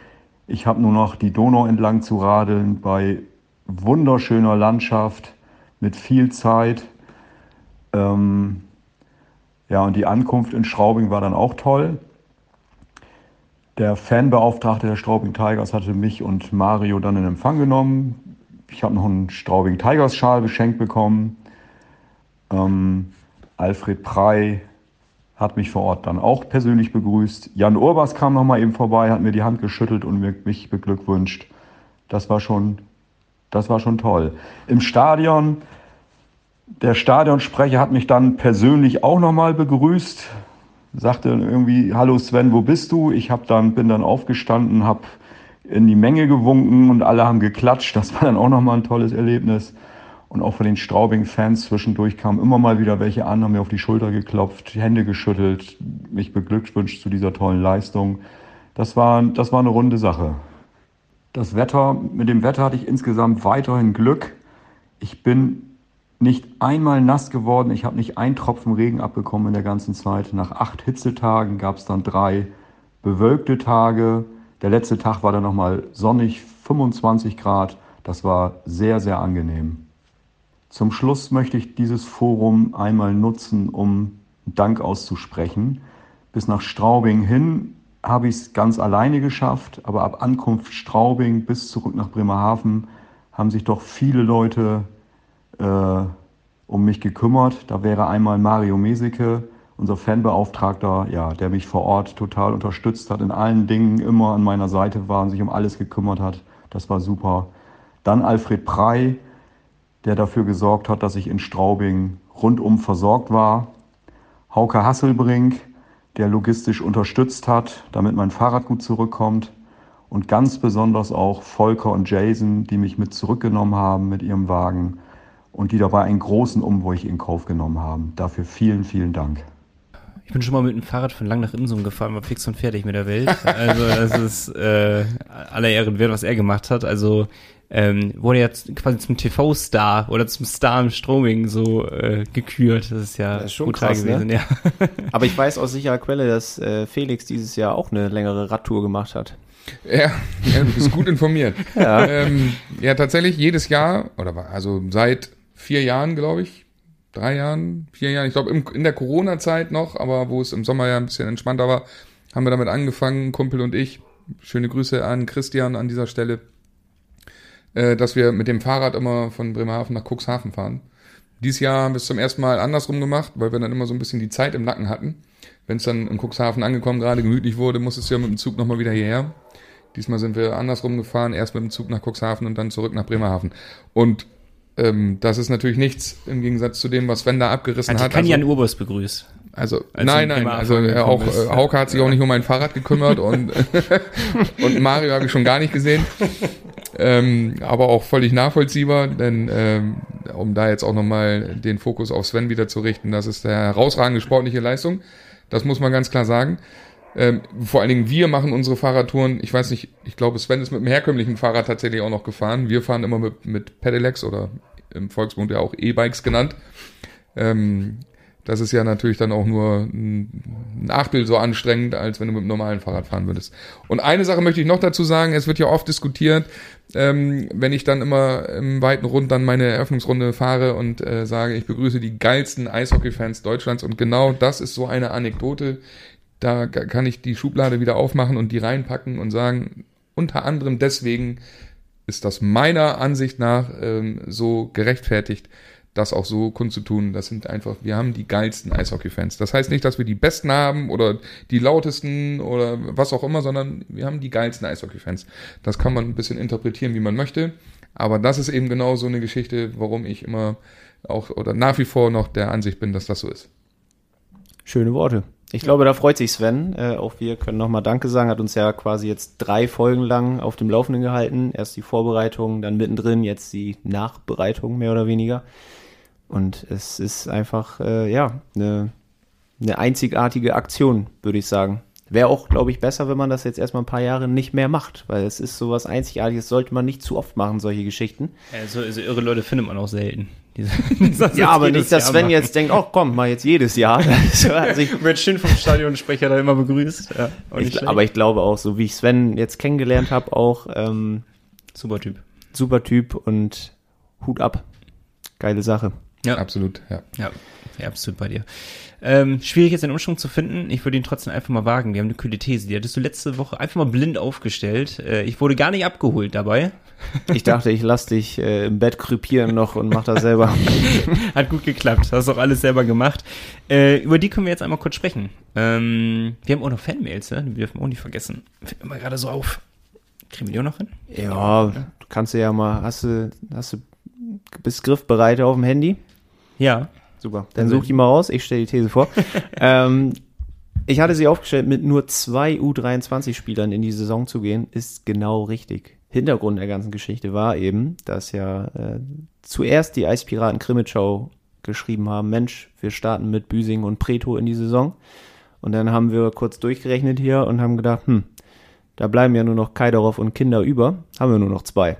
Ich habe nur noch die Donau entlang zu radeln bei wunderschöner Landschaft mit viel Zeit. Ähm, ja, und die Ankunft in Straubing war dann auch toll. Der Fanbeauftragte der Straubing Tigers hatte mich und Mario dann in Empfang genommen. Ich habe noch einen Straubing Tigers Schal geschenkt bekommen. Ähm, Alfred Prey hat mich vor Ort dann auch persönlich begrüßt. Jan Urbas kam noch mal eben vorbei, hat mir die Hand geschüttelt und mich beglückwünscht. Das war schon, das war schon toll. Im Stadion, der Stadionsprecher hat mich dann persönlich auch noch mal begrüßt, sagte irgendwie, hallo Sven, wo bist du? Ich hab dann, bin dann aufgestanden, habe in die Menge gewunken und alle haben geklatscht. Das war dann auch noch mal ein tolles Erlebnis. Und auch von den Straubing-Fans zwischendurch kamen immer mal wieder welche an, haben mir auf die Schulter geklopft, Hände geschüttelt, mich beglückwünscht zu dieser tollen Leistung. Das war, das war eine runde Sache. Das Wetter, mit dem Wetter hatte ich insgesamt weiterhin Glück. Ich bin nicht einmal nass geworden, ich habe nicht einen Tropfen Regen abbekommen in der ganzen Zeit. Nach acht Hitzetagen gab es dann drei bewölkte Tage. Der letzte Tag war dann nochmal sonnig, 25 Grad. Das war sehr, sehr angenehm. Zum Schluss möchte ich dieses Forum einmal nutzen, um Dank auszusprechen. Bis nach Straubing hin habe ich es ganz alleine geschafft, aber ab Ankunft Straubing bis zurück nach Bremerhaven haben sich doch viele Leute äh, um mich gekümmert. Da wäre einmal Mario Meseke, unser Fanbeauftragter, ja, der mich vor Ort total unterstützt hat, in allen Dingen immer an meiner Seite war und sich um alles gekümmert hat. Das war super. Dann Alfred Prey, der dafür gesorgt hat, dass ich in Straubing rundum versorgt war. Hauke Hasselbrink, der logistisch unterstützt hat, damit mein Fahrrad gut zurückkommt. Und ganz besonders auch Volker und Jason, die mich mit zurückgenommen haben mit ihrem Wagen und die dabei einen großen Umweg in Kauf genommen haben. Dafür vielen, vielen Dank.
Ich bin schon mal mit dem Fahrrad von lang nach Insum gefahren, war fix und fertig mit der Welt. Also das ist äh, aller Ehren wert, was er gemacht hat. Also ähm, wurde jetzt quasi zum TV-Star oder zum Star im Stroming so äh, gekürt. Das ist ja das ist schon brutal krass, ne? gewesen, ne?
ja. Aber ich weiß aus sicherer Quelle, dass äh, Felix dieses Jahr auch eine längere Radtour gemacht hat.
Ja, ja du bist gut informiert. ja. Ähm, ja, tatsächlich jedes Jahr, oder also seit vier Jahren, glaube ich, drei Jahren, vier Jahren, ich glaube in der Corona-Zeit noch, aber wo es im Sommer ja ein bisschen entspannter war, haben wir damit angefangen, Kumpel und ich. Schöne Grüße an Christian an dieser Stelle äh, dass wir mit dem Fahrrad immer von Bremerhaven nach Cuxhaven fahren. Dieses Jahr haben wir es zum ersten Mal andersrum gemacht, weil wir dann immer so ein bisschen die Zeit im Nacken hatten. Wenn es dann in Cuxhaven angekommen gerade gemütlich wurde, musste es ja mit dem Zug nochmal wieder hierher. Diesmal sind wir andersrum gefahren, erst mit dem Zug nach Cuxhaven und dann zurück nach Bremerhaven. Und ähm, das ist natürlich nichts im Gegensatz zu dem, was Sven da abgerissen
also
hat.
Ich kann also, Jan Urbers begrüßt.
Also, Als nein, nein, also äh, auch äh, Hauke hat sich auch nicht um mein Fahrrad gekümmert und, und Mario habe ich schon gar nicht gesehen. Ähm, aber auch völlig nachvollziehbar, denn ähm, um da jetzt auch nochmal den Fokus auf Sven wieder zu richten, das ist eine herausragende sportliche Leistung. Das muss man ganz klar sagen. Ähm, vor allen Dingen wir machen unsere Fahrradtouren. Ich weiß nicht, ich glaube, Sven ist mit dem herkömmlichen Fahrrad tatsächlich auch noch gefahren. Wir fahren immer mit, mit Pedelecs oder im Volksmund ja auch E-Bikes genannt. Ähm, das ist ja natürlich dann auch nur ein Achtel so anstrengend, als wenn du mit einem normalen Fahrrad fahren würdest. Und eine Sache möchte ich noch dazu sagen, es wird ja oft diskutiert, ähm, wenn ich dann immer im weiten Rund dann meine Eröffnungsrunde fahre und äh, sage, ich begrüße die geilsten Eishockey-Fans Deutschlands und genau das ist so eine Anekdote, da kann ich die Schublade wieder aufmachen und die reinpacken und sagen, unter anderem deswegen ist das meiner Ansicht nach ähm, so gerechtfertigt, das auch so kundzutun. Das sind einfach, wir haben die geilsten Eishockey-Fans. Das heißt nicht, dass wir die besten haben oder die lautesten oder was auch immer, sondern wir haben die geilsten Eishockey-Fans. Das kann man ein bisschen interpretieren, wie man möchte. Aber das ist eben genau so eine Geschichte, warum ich immer auch oder nach wie vor noch der Ansicht bin, dass das so ist.
Schöne Worte. Ich glaube, da freut sich Sven. Äh, auch wir können nochmal Danke sagen. Hat uns ja quasi jetzt drei Folgen lang auf dem Laufenden gehalten. Erst die Vorbereitung, dann mittendrin, jetzt die Nachbereitung mehr oder weniger. Und es ist einfach, äh, ja, eine, eine einzigartige Aktion, würde ich sagen. Wäre auch, glaube ich, besser, wenn man das jetzt erstmal ein paar Jahre nicht mehr macht, weil es ist sowas Einzigartiges, sollte man nicht zu oft machen, solche Geschichten.
Ja, so, so irre Leute findet man auch selten.
ja, aber nicht, dass Sven jetzt denkt, oh komm, mal jetzt jedes Jahr.
also ich wird schön vom Stadionsprecher da immer begrüßt. Ja,
ich, aber ich glaube auch, so wie ich Sven jetzt kennengelernt habe, auch ähm,
super Typ.
Super Typ und Hut ab. Geile Sache.
Ja, absolut. Ja,
ja, ja absolut bei dir. Ähm, schwierig jetzt den Umschwung zu finden. Ich würde ihn trotzdem einfach mal wagen. Wir haben eine kühle These. Die hattest du letzte Woche einfach mal blind aufgestellt. Äh, ich wurde gar nicht abgeholt dabei.
Ich dachte, ich lass dich äh, im Bett krypieren noch und mach das selber.
Hat gut geklappt. Hast auch alles selber gemacht. Äh, über die können wir jetzt einmal kurz sprechen. Ähm, wir haben auch noch Fanmails, ne? die dürfen wir auch nicht vergessen. Fällt mir mal gerade so auf. Kriegen wir die auch noch hin?
Ja, du kannst du ja mal, hast du, hast du, bist griffbereit auf dem Handy?
Ja.
Super. Dann such die mal raus. Ich stelle die These vor. ähm, ich hatte sie aufgestellt, mit nur zwei U23-Spielern in die Saison zu gehen, ist genau richtig. Hintergrund der ganzen Geschichte war eben, dass ja äh, zuerst die Eispiraten Krimitschau geschrieben haben, Mensch, wir starten mit Büsing und Preto in die Saison. Und dann haben wir kurz durchgerechnet hier und haben gedacht, hm, da bleiben ja nur noch Kaidarov und Kinder über, haben wir nur noch zwei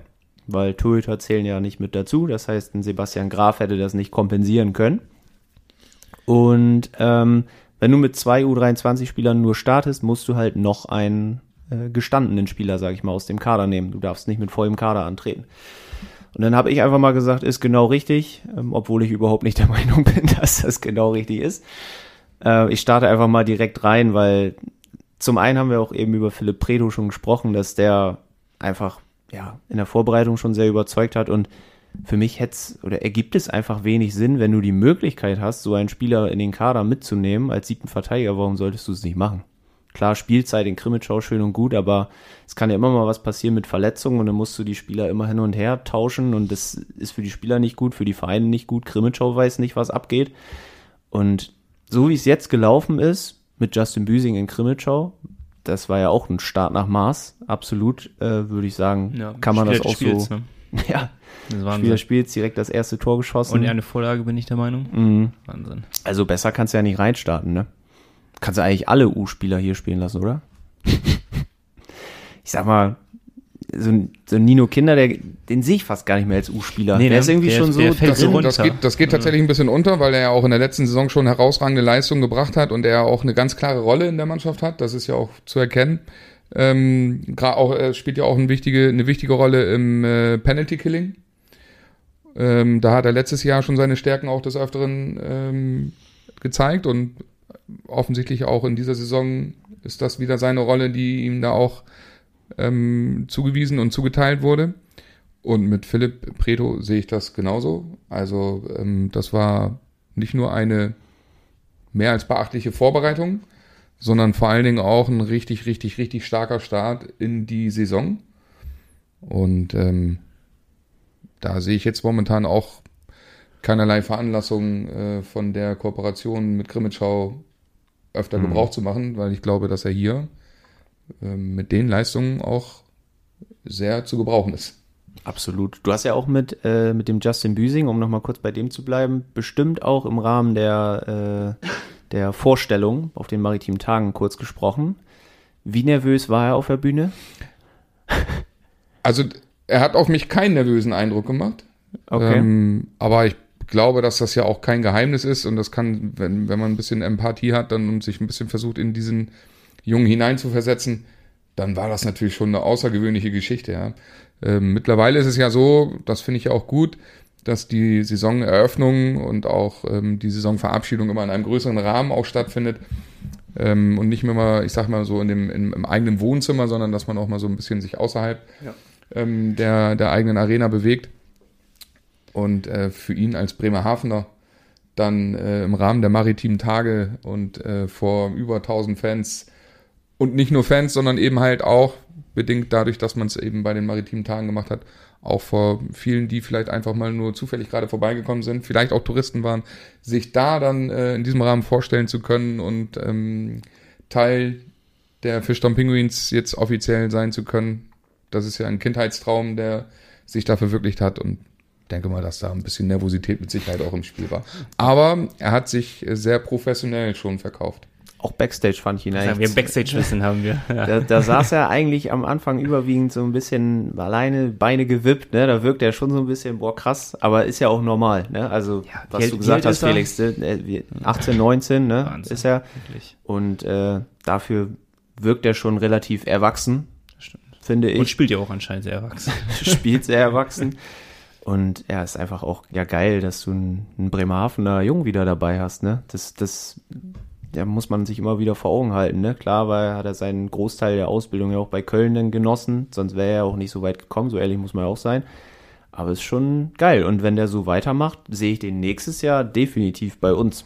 weil Torhüter zählen ja nicht mit dazu. Das heißt, ein Sebastian Graf hätte das nicht kompensieren können. Und ähm, wenn du mit zwei U23-Spielern nur startest, musst du halt noch einen äh, gestandenen Spieler, sag ich mal, aus dem Kader nehmen. Du darfst nicht mit vollem Kader antreten. Und dann habe ich einfach mal gesagt, ist genau richtig, ähm, obwohl ich überhaupt nicht der Meinung bin, dass das genau richtig ist. Äh, ich starte einfach mal direkt rein, weil zum einen haben wir auch eben über Philipp Predo schon gesprochen, dass der einfach ja, in der Vorbereitung schon sehr überzeugt hat und für mich hätte oder ergibt es einfach wenig Sinn, wenn du die Möglichkeit hast, so einen Spieler in den Kader mitzunehmen als siebten Verteidiger, warum solltest du es nicht machen? Klar, Spielzeit in Krimitschau schön und gut, aber es kann ja immer mal was passieren mit Verletzungen und dann musst du die Spieler immer hin und her tauschen und das ist für die Spieler nicht gut, für die Vereine nicht gut. Krimitschau weiß nicht, was abgeht. Und so wie es jetzt gelaufen ist, mit Justin Büsing in Krimitschau, das war ja auch ein Start nach Maß, absolut, äh, würde ich sagen, ja, kann man das auch Spiels, so. Ne? ja, das Spieler spielt direkt das erste Tor geschossen.
Und eine Vorlage, bin ich der Meinung.
Mhm. Wahnsinn. Also besser kannst du ja nicht reinstarten, ne? Kannst du eigentlich alle U-Spieler hier spielen lassen, oder? ich sag mal, so ein, so ein Nino Kinder, der, den sehe ich fast gar nicht mehr als U-Spieler.
Nee,
der ist irgendwie
der,
schon
so. Das, das, geht, das geht tatsächlich ein bisschen unter, weil er ja auch in der letzten Saison schon herausragende Leistungen gebracht hat und er auch eine ganz klare Rolle in der Mannschaft hat. Das ist ja auch zu erkennen. Ähm, gerade auch, er spielt ja auch eine wichtige, eine wichtige Rolle im äh, Penalty Killing. Ähm, da hat er letztes Jahr schon seine Stärken auch des Öfteren ähm, gezeigt und offensichtlich auch in dieser Saison ist das wieder seine Rolle, die ihm da auch ähm, zugewiesen und zugeteilt wurde. Und mit Philipp Preto sehe ich das genauso. Also ähm, das war nicht nur eine mehr als beachtliche Vorbereitung, sondern vor allen Dingen auch ein richtig, richtig, richtig starker Start in die Saison. Und ähm, da sehe ich jetzt momentan auch keinerlei Veranlassung äh, von der Kooperation mit Grimmitschau öfter mhm. Gebrauch zu machen, weil ich glaube, dass er hier äh, mit den Leistungen auch sehr zu gebrauchen ist.
Absolut. Du hast ja auch mit, äh, mit dem Justin Büsing, um nochmal kurz bei dem zu bleiben, bestimmt auch im Rahmen der, äh, der Vorstellung auf den maritimen Tagen kurz gesprochen. Wie nervös war er auf der Bühne?
Also er hat auf mich keinen nervösen Eindruck gemacht. Okay. Ähm, aber ich glaube, dass das ja auch kein Geheimnis ist und das kann, wenn, wenn man ein bisschen Empathie hat dann und sich ein bisschen versucht, in diesen Jungen hineinzuversetzen, dann war das natürlich schon eine außergewöhnliche Geschichte. Ja. Ähm, mittlerweile ist es ja so, das finde ich ja auch gut, dass die Saisoneröffnung und auch ähm, die Saisonverabschiedung immer in einem größeren Rahmen auch stattfindet ähm, und nicht mehr mal, ich sag mal so in dem, in, im eigenen Wohnzimmer, sondern dass man auch mal so ein bisschen sich außerhalb ja ähm, der, der eigenen Arena bewegt. Und äh, für ihn als Bremerhavener dann äh, im Rahmen der maritimen Tage und äh, vor über 1000 Fans und nicht nur Fans, sondern eben halt auch bedingt dadurch, dass man es eben bei den maritimen Tagen gemacht hat, auch vor vielen, die vielleicht einfach mal nur zufällig gerade vorbeigekommen sind, vielleicht auch Touristen waren, sich da dann äh, in diesem Rahmen vorstellen zu können und ähm, Teil der Fischtown Penguins jetzt offiziell sein zu können. Das ist ja ein Kindheitstraum, der sich da verwirklicht hat und denke mal, dass da ein bisschen Nervosität mit Sicherheit auch im Spiel war. Aber er hat sich sehr professionell schon verkauft.
Auch Backstage fand ich ihn eigentlich.
Ja, wir Backstage-Wissen haben wir.
Ja. Da, da saß er eigentlich am Anfang überwiegend so ein bisschen alleine, Beine gewippt, ne? Da wirkt er schon so ein bisschen, boah, krass, aber ist ja auch normal, ne? Also, ja, was Geld, du gesagt hast, Felix, 18, 19, ne? Wahnsinn, ist er. Wirklich. Und äh, dafür wirkt er schon relativ erwachsen, finde ich. Und
spielt ja auch anscheinend sehr erwachsen.
spielt sehr erwachsen. Und ja, ist einfach auch ja geil, dass du einen, Bremerhavener Jungen wieder dabei hast, ne? Das, das der muss man sich immer wieder vor Augen halten. Ne? Klar, weil hat er seinen Großteil der Ausbildung ja auch bei Köln dann genossen, sonst wäre er auch nicht so weit gekommen, so ehrlich muss man auch sein. Aber ist schon geil. Und wenn der so weitermacht, sehe ich den nächstes Jahr definitiv bei uns.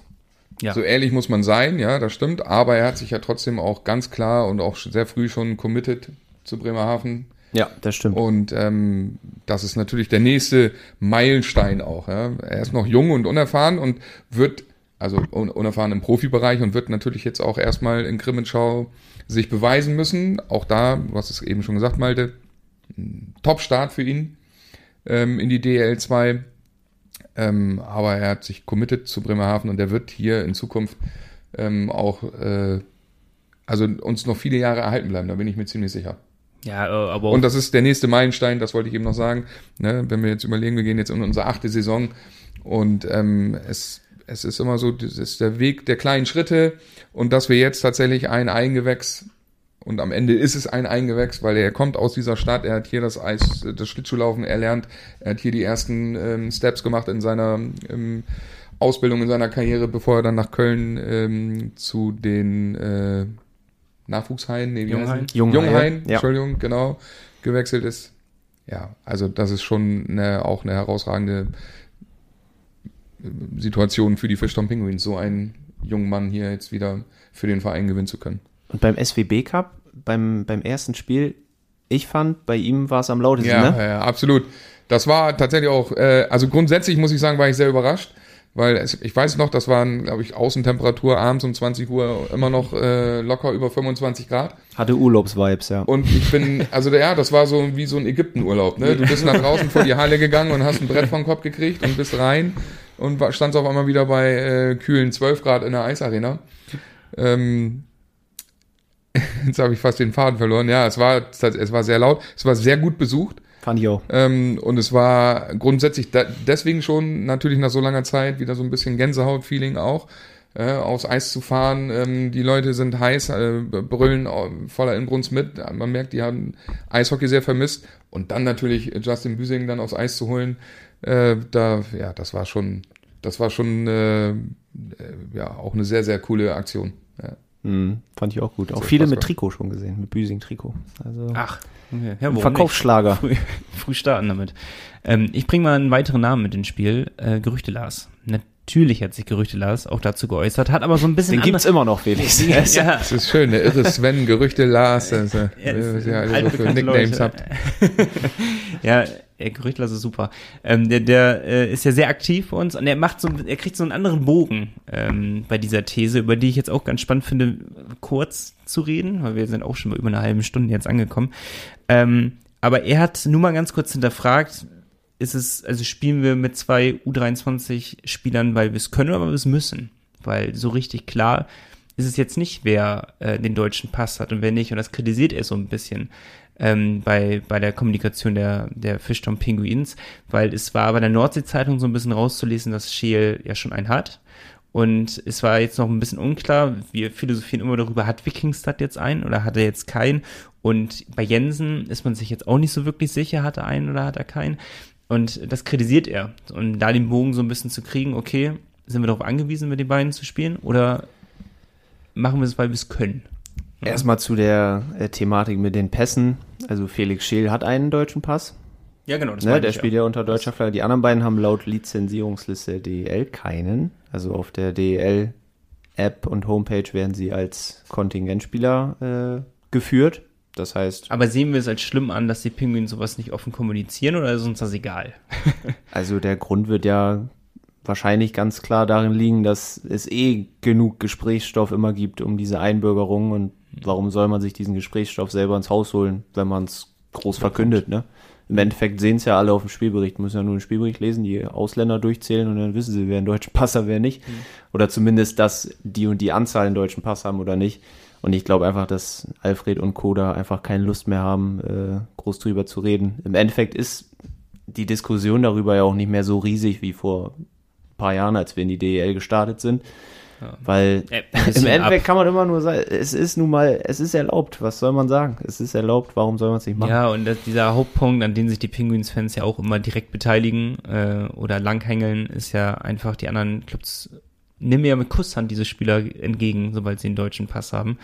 Ja. So ehrlich muss man sein, ja, das stimmt. Aber er hat sich ja trotzdem auch ganz klar und auch sehr früh schon committed zu Bremerhaven.
Ja, das stimmt.
Und ähm, das ist natürlich der nächste Meilenstein auch. Ja. Er ist noch jung und unerfahren und wird also unerfahren im Profibereich und wird natürlich jetzt auch erstmal in Grimmenschau sich beweisen müssen. Auch da, du hast es eben schon gesagt, Malte, Top-Start für ihn ähm, in die DL2. Ähm, aber er hat sich committed zu Bremerhaven und er wird hier in Zukunft ähm, auch äh, also uns noch viele Jahre erhalten bleiben, da bin ich mir ziemlich sicher.
Ja, äh, aber
und das ist der nächste Meilenstein, das wollte ich eben noch sagen. Ne, wenn wir jetzt überlegen, wir gehen jetzt in unsere achte Saison und ähm, es es ist immer so, das ist der Weg der kleinen Schritte und dass wir jetzt tatsächlich ein Eingewächs und am Ende ist es ein Eingewächs, weil er kommt aus dieser Stadt, er hat hier das Eis, das Schlittschuhlaufen erlernt, er hat hier die ersten ähm, Steps gemacht in seiner ähm, Ausbildung, in seiner Karriere, bevor er dann nach Köln ähm, zu den äh, Nachwuchshain, nee, wie
Junghain,
Junghain, Junghain ja. Entschuldigung, genau, gewechselt ist. Ja, also das ist schon eine, auch eine herausragende Situation für die Fischtown Penguins, so einen jungen Mann hier jetzt wieder für den Verein gewinnen zu können.
Und beim SWB Cup, beim, beim ersten Spiel, ich fand, bei ihm war es am lautesten,
ja,
ne?
Ja, absolut. Das war tatsächlich auch, äh, also grundsätzlich muss ich sagen, war ich sehr überrascht, weil es, ich weiß noch, das waren, glaube ich, Außentemperatur abends um 20 Uhr immer noch äh, locker über 25 Grad.
Hatte Urlaubsvibes, ja.
Und ich bin, also ja, das war so wie so ein Ägyptenurlaub, ne? Du bist nach draußen vor die Halle gegangen und hast ein Brett vom Kopf gekriegt und bist rein und stand auf einmal wieder bei äh, kühlen 12 Grad in der Eisarena. Ähm, jetzt habe ich fast den Faden verloren. Ja, es war, es war sehr laut. Es war sehr gut besucht.
Fand ich auch.
Ähm, und es war grundsätzlich da, deswegen schon natürlich nach so langer Zeit wieder so ein bisschen Gänsehaut-Feeling auch, äh, aufs Eis zu fahren. Ähm, die Leute sind heiß, äh, brüllen voller Inbrunst mit. Man merkt, die haben Eishockey sehr vermisst. Und dann natürlich Justin Büsing dann aufs Eis zu holen, äh, da, ja, das war schon, das war schon, äh, äh, ja, auch eine sehr, sehr coole Aktion. Ja.
Mhm, fand ich auch gut. Auch viele mit Trikot schon gesehen, mit Büsing-Trikot. Also
Ach,
okay. ja, Verkaufsschlager.
Früh, früh, starten damit. Ähm, ich bringe mal einen weiteren Namen mit ins Spiel. Äh, Gerüchte Lars. Natürlich hat sich Gerüchte Lars auch dazu geäußert, hat aber so ein bisschen.
Den gibt's immer noch, Felix.
ja, ja. Das ist schön, der irre Sven, Gerüchte Lars, also, ja, ihr alle so für Nicknames Leute. habt.
ja, äh, Gerüchtler ist super. Ähm, der der äh, ist ja sehr aktiv für uns und er macht so, er kriegt so einen anderen Bogen ähm, bei dieser These, über die ich jetzt auch ganz spannend finde, kurz zu reden, weil wir sind auch schon mal über eine halbe Stunde jetzt angekommen. Ähm, aber er hat nur mal ganz kurz hinterfragt, ist es, also spielen wir mit zwei U23-Spielern, weil wir es können, aber wir es müssen. Weil so richtig klar ist es jetzt nicht, wer äh, den deutschen Pass hat und wer nicht. Und das kritisiert er so ein bisschen ähm, bei, bei der Kommunikation der, der Fischtown Pinguins, weil es war bei der Nordsee-Zeitung so ein bisschen rauszulesen, dass Scheel ja schon einen hat. Und es war jetzt noch ein bisschen unklar, wir philosophieren immer darüber, hat Wikingstad jetzt einen oder hat er jetzt keinen? Und bei Jensen ist man sich jetzt auch nicht so wirklich sicher, hat er einen oder hat er keinen? Und das kritisiert er. Und da den Bogen so ein bisschen zu kriegen, okay, sind wir darauf angewiesen, mit den beiden zu spielen? Oder machen wir es, weil wir es können?
Erstmal zu der äh, Thematik mit den Pässen. Also Felix Scheel hat einen deutschen Pass.
Ja, genau. Das
Ne, der
ich,
spielt ja unter deutscher Flagge. Die anderen beiden haben laut Lizenzierungsliste DEL keinen. Also auf der DEL App und Homepage werden sie als Kontingentspieler äh, geführt. Das heißt,
Aber sehen wir es als schlimm an, dass die Pinguinen sowas nicht offen kommunizieren oder ist uns das egal?
also der Grund wird ja wahrscheinlich ganz klar darin liegen, dass es eh genug Gesprächsstoff immer gibt um diese Einbürgerung und warum soll man sich diesen Gesprächsstoff selber ins Haus holen, wenn man es groß verkündet, ne? Im Endeffekt sehen es ja alle auf dem Spielbericht, müssen ja nur den Spielbericht lesen, die Ausländer durchzählen und dann wissen sie, wer einen deutschen Pass hat, wer nicht. Oder zumindest, dass die und die Anzahl einen deutschen Pass haben oder nicht. Und ich glaube einfach, dass Alfred und Koda einfach keine Lust mehr haben, äh, groß drüber zu reden. Im Endeffekt ist die Diskussion darüber ja auch nicht mehr so riesig wie vor ein paar Jahren, als wir in die DEL gestartet sind. Weil
Äh,
im Endeffekt
ab.
kann man immer nur sagen, es ist nun mal, es ist erlaubt. Was soll man sagen? Es ist erlaubt, warum soll man es nicht machen?
Ja, und das, dieser Hauptpunkt, an den sich die Penguins-Fans ja auch immer direkt beteiligen äh, oder langhängeln, ist ja einfach, die anderen Clubs nehmen ja mit Kusshand diese Spieler entgegen, sobald sie einen deutschen Pass haben.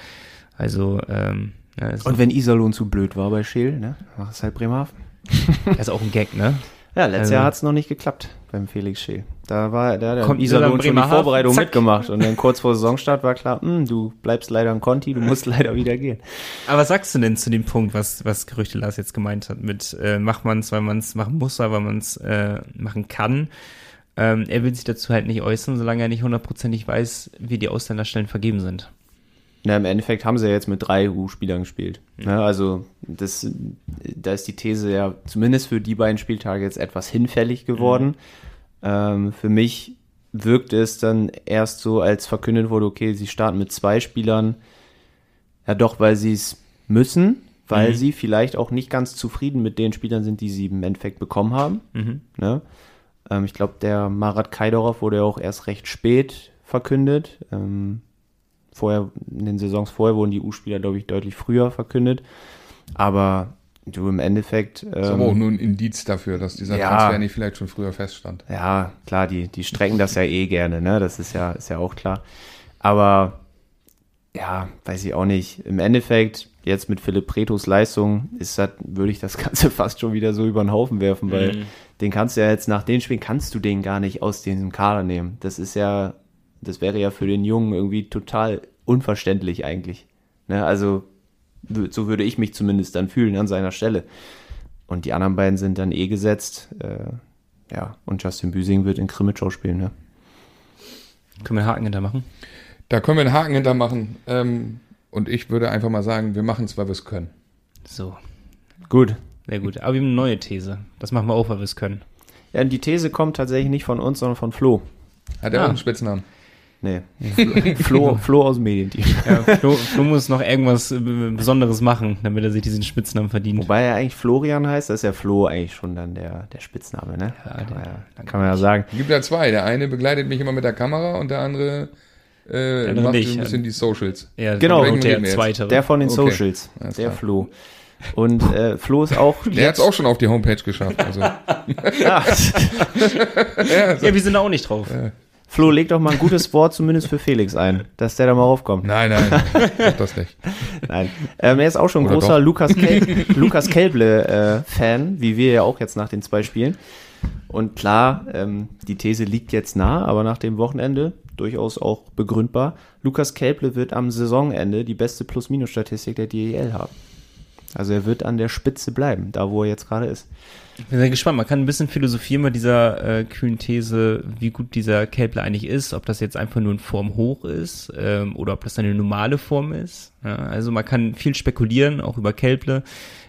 Also, ähm, ja,
Und wenn Iserlohn zu blöd war bei Scheel, ne? War es halt Bremerhaven.
auch, ist auch ein Gag, ne?
Ja, letztes
Also-
Jahr hat es noch nicht geklappt beim Felix Scheel. Da war da hat der
Kommt
Iserlohn schon die Vorbereitung
zack.
mitgemacht und dann kurz vor Saisonstart war klar, hm, du bleibst leider in Conti, du musst leider wieder gehen.
Aber was sagst du denn zu dem Punkt, was, was Gerüchte Lars jetzt gemeint hat, mit äh, macht man es, weil man es machen muss, weil man es äh, machen kann? Ähm, er will sich dazu halt nicht äußern, solange er nicht hundertprozentig weiß, wie die Ausländerstellen vergeben sind.
Na, im Endeffekt haben sie ja jetzt mit drei EU-Spielern gespielt. Ne, also das, da ist die These ja zumindest für die beiden Spieltage jetzt etwas hinfällig geworden. Ähm, für mich wirkt es dann erst so, als verkündet wurde, okay, sie starten mit zwei Spielern. Ja, doch, weil sie es müssen, weil
Mhm.
sie vielleicht auch nicht ganz zufrieden mit den Spielern sind, die sie im Endeffekt bekommen haben.
Mhm.
Ne? Ähm, ich glaube, der Marat Kajdorov wurde ja auch erst recht spät verkündet. Ähm, vorher, in den Saisons vorher wurden die U-Spieler, glaube ich, deutlich früher verkündet. Aber du im Endeffekt.
Das ist aber auch
Ähm,
nur ein Indiz dafür, dass dieser
ja.
Transfer nicht vielleicht schon früher feststand.
ja, klar, die, die strecken das ja eh gerne, ne? Das ist ja, ist ja auch klar. Aber ja, weiß ich auch nicht. Im Endeffekt, jetzt mit Philipp Pretos Leistung, ist das, würde ich das Ganze fast schon wieder so über den Haufen werfen, weil
Mhm.
den kannst du ja jetzt nach den Spielen kannst du den gar nicht aus diesem Kader nehmen. Das ist ja, das wäre ja für den Jungen irgendwie total unverständlich eigentlich. Ne? Also, so würde ich mich zumindest dann fühlen an seiner Stelle. Und die anderen beiden sind dann eh gesetzt. Äh, ja, und Justin Büsing wird in Krimitschau spielen, ne?
Können wir einen Haken hinter machen?
Da können wir einen Haken hintermachen. Ähm, und ich würde einfach mal sagen, wir machen es, weil wir es können.
So,
Gut.
sehr gut. Aber wir haben eine neue These. Das machen wir auch, weil wir es können.
Ja, und die These kommt tatsächlich nicht von uns, sondern von Flo.
Hat er
Ah.
auch einen Spitznamen?
Nee. Flo, Flo aus dem Medienteam.
Ja, Flo, Flo muss noch irgendwas äh, Besonderes machen, damit er sich diesen Spitznamen verdient.
Wobei er eigentlich Florian heißt, das ist ja Flo eigentlich schon dann der, der Spitzname, ne?
Ja,
kann,
der-
man ja, kann man ja sagen.
Es gibt ja zwei. Der eine begleitet mich immer mit der Kamera und der andere, äh, macht
nicht.
ein bisschen die Socials.
Ja,
Genau,
und der zweite.
Der von den
Okay.
Socials.
Alles
Der
klar.
Flo. Und äh, Flo ist auch.
Der hat es auch schon auf die Homepage geschafft. Also,
Ja,
ja, wir sind da auch nicht drauf.
Flo, leg doch mal ein gutes Wort zumindest für Felix ein, dass der da mal raufkommt.
nein, nein, mach das nicht.
Nein. Ähm, er ist auch schon ein großer
doch?
Lukas, Kel Lukas Kelble-Fan, wie wir ja auch jetzt nach den zwei Spielen. Und klar, ähm, die These liegt jetzt nah, aber nach dem Wochenende durchaus auch begründbar. Lukas Kelble wird am Saisonende die beste Plus-Minus-Statistik der DEL haben. Also er wird an der Spitze bleiben, da wo er jetzt gerade ist.
Ich bin sehr gespannt. Man kann ein bisschen philosophieren bei dieser äh, kühlen These, wie gut dieser Kelpler eigentlich ist, ob das jetzt einfach nur in Form hoch ist ähm, oder ob das eine normale Form ist. Ja, also man kann viel spekulieren, auch über Kelple.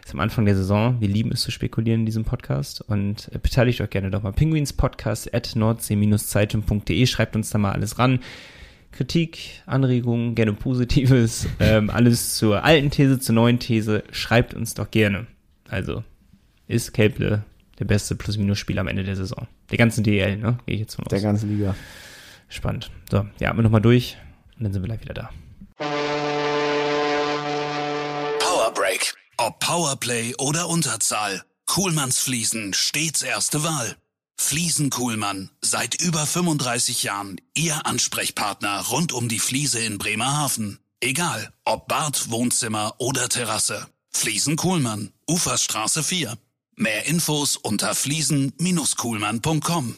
Ist am Anfang der Saison. Wir lieben es zu spekulieren in diesem Podcast und äh, beteiligt euch gerne doch mal. Penguins Podcast at nordsee-zeitung.de. Schreibt uns da mal alles ran. Kritik, Anregungen, gerne Positives, ähm, alles zur alten These, zur neuen These. Schreibt uns doch gerne. Also ist Kelple der beste Plus-Minus-Spieler am Ende der Saison. Der ganzen DL, ne? Gehe ich jetzt von aus.
Der ganzen Liga.
Spannend. So, ja, atmen wir nochmal durch und dann sind wir gleich wieder da.
Power Break. Ob Powerplay oder Unterzahl. Kuhlmanns Fliesen stets erste Wahl. Fliesen Kuhlmann. Seit über 35 Jahren Ihr Ansprechpartner rund um die Fliese in Bremerhaven. Egal, ob Bad, Wohnzimmer oder Terrasse. Fliesen Kuhlmann, Uferstraße 4. Mehr Infos unter fliesen-kuhlmann.com.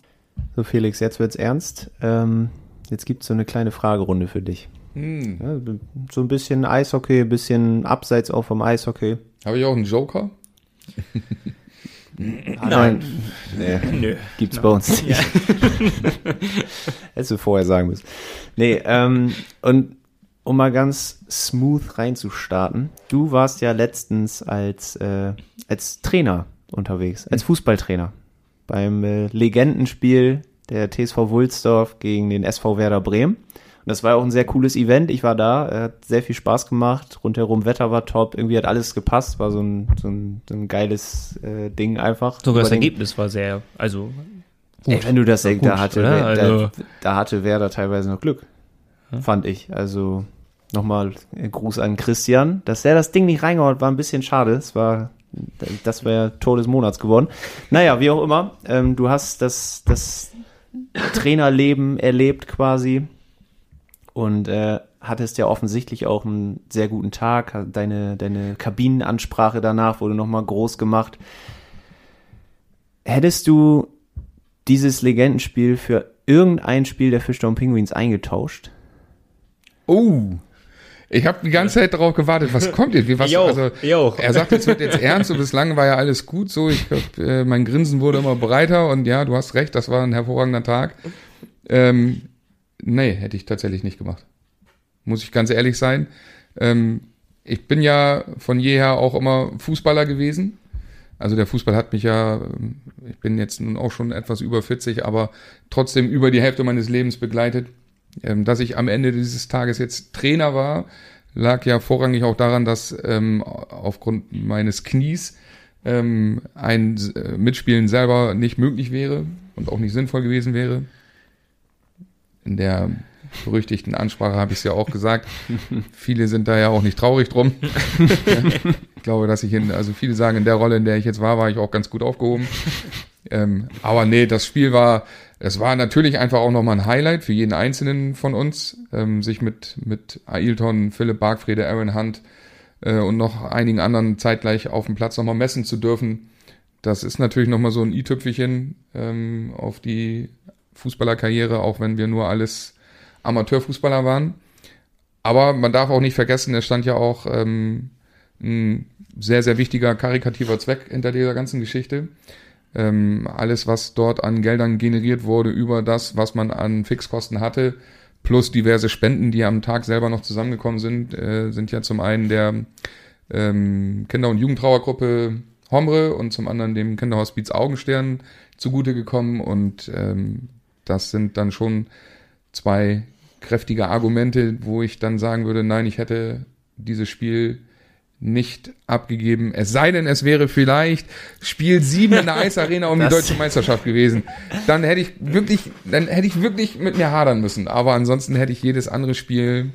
So Felix, jetzt wird's ernst. Ähm, jetzt gibt's so eine kleine Fragerunde für dich.
Hm.
Ja, so ein bisschen Eishockey, ein bisschen abseits auch vom Eishockey.
Habe ich auch einen Joker?
Ah, nein. Nee,
Nö.
gibt's bei uns nicht.
Ja.
Hättest du vorher sagen müssen. Nee, ähm, und um mal ganz smooth reinzustarten. Du warst ja letztens als, äh, als Trainer unterwegs, als Fußballtrainer. Beim äh, Legendenspiel der TSV Wulsdorf gegen den SV Werder Bremen. Und das war auch ein sehr cooles Event. Ich war da, äh, hat sehr viel Spaß gemacht. Rundherum Wetter war top. Irgendwie hat alles gepasst. War so ein, so ein, so ein geiles äh, Ding einfach.
Sogar das
den-
Ergebnis war sehr, also
Ey, wenn du das denkst, da
gut,
hatte,
oder? Also-
da, da hatte Werder teilweise noch Glück. Fand ich. Also nochmal äh, Gruß an Christian. Dass der das Ding nicht reingehauen war ein bisschen schade. Es war, das wäre Tor des Monats geworden. Naja, wie auch immer. Ähm, du hast das, das Trainerleben erlebt quasi und äh, hattest ja offensichtlich auch einen sehr guten Tag. Deine, deine Kabinenansprache danach wurde nochmal groß gemacht. Hättest du dieses Legendenspiel für irgendein Spiel der Fischtown Penguins eingetauscht?
Oh. Ich habe die ganze Zeit darauf gewartet, was kommt jetzt? Wie, was,
auch,
also,
auch.
Er sagt, es wird jetzt ernst und bislang war ja alles gut so. Ich glaub, äh, mein Grinsen wurde immer breiter und ja, du hast recht, das war ein hervorragender Tag. Ähm, nee, hätte ich tatsächlich nicht gemacht. Muss ich ganz ehrlich sein. Ähm, ich bin ja von jeher auch immer Fußballer gewesen. Also der Fußball hat mich ja, ähm, ich bin jetzt nun auch schon etwas über 40, aber trotzdem über die Hälfte meines Lebens begleitet. Ähm, dass ich am Ende dieses Tages jetzt Trainer war, lag ja vorrangig auch daran, dass ähm, aufgrund meines Knies ähm, ein äh, Mitspielen selber nicht möglich wäre und auch nicht sinnvoll gewesen wäre. In der berüchtigten Ansprache habe ich es ja auch gesagt. viele sind da ja auch nicht traurig drum. ich glaube, dass ich in, also viele sagen, in der Rolle, in der ich jetzt war, war ich auch ganz gut aufgehoben. Ähm, aber nee, das Spiel war, es war natürlich einfach auch nochmal ein Highlight für jeden Einzelnen von uns, ähm, sich mit, mit Ailton, Philipp Bargfrede, Aaron Hunt äh, und noch einigen anderen zeitgleich auf dem Platz nochmal messen zu dürfen. Das ist natürlich nochmal so ein i-Tüpfelchen ähm, auf die Fußballerkarriere, auch wenn wir nur alles Amateurfußballer waren. Aber man darf auch nicht vergessen, es stand ja auch ähm, ein sehr, sehr wichtiger karikativer Zweck hinter dieser ganzen Geschichte. Ähm, alles, was dort an Geldern generiert wurde, über das, was man an Fixkosten hatte, plus diverse Spenden, die am Tag selber noch zusammengekommen sind, äh, sind ja zum einen der ähm, Kinder- und Jugendtrauergruppe Homre und zum anderen dem Kinderhospiz Augenstern zugute gekommen. Und ähm, das sind dann schon zwei kräftige Argumente, wo ich dann sagen würde, nein, ich hätte dieses Spiel nicht abgegeben. Es sei denn, es wäre vielleicht Spiel 7 in der Eisarena um die deutsche Meisterschaft gewesen. Dann hätte ich wirklich, dann hätte ich wirklich mit mir hadern müssen. Aber ansonsten hätte ich jedes andere Spiel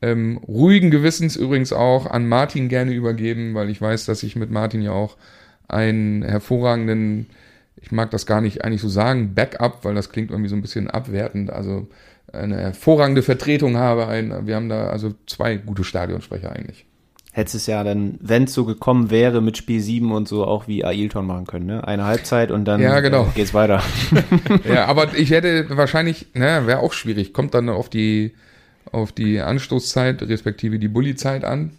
ähm, ruhigen Gewissens übrigens auch an Martin gerne übergeben, weil ich weiß, dass ich mit Martin ja auch einen hervorragenden, ich mag das gar nicht eigentlich so sagen, Backup, weil das klingt irgendwie so ein bisschen abwertend, also eine hervorragende Vertretung habe. Ein, wir haben da also zwei gute Stadionsprecher eigentlich.
Hättest es ja dann, wenn es so gekommen wäre, mit Spiel 7 und so auch wie Ailton machen können, ne? Eine Halbzeit und dann
Ja, genau.
äh, geht's weiter.
ja, aber ich hätte wahrscheinlich, naja, wäre auch schwierig, kommt dann auf die, auf die Anstoßzeit, respektive die Bulli-Zeit an.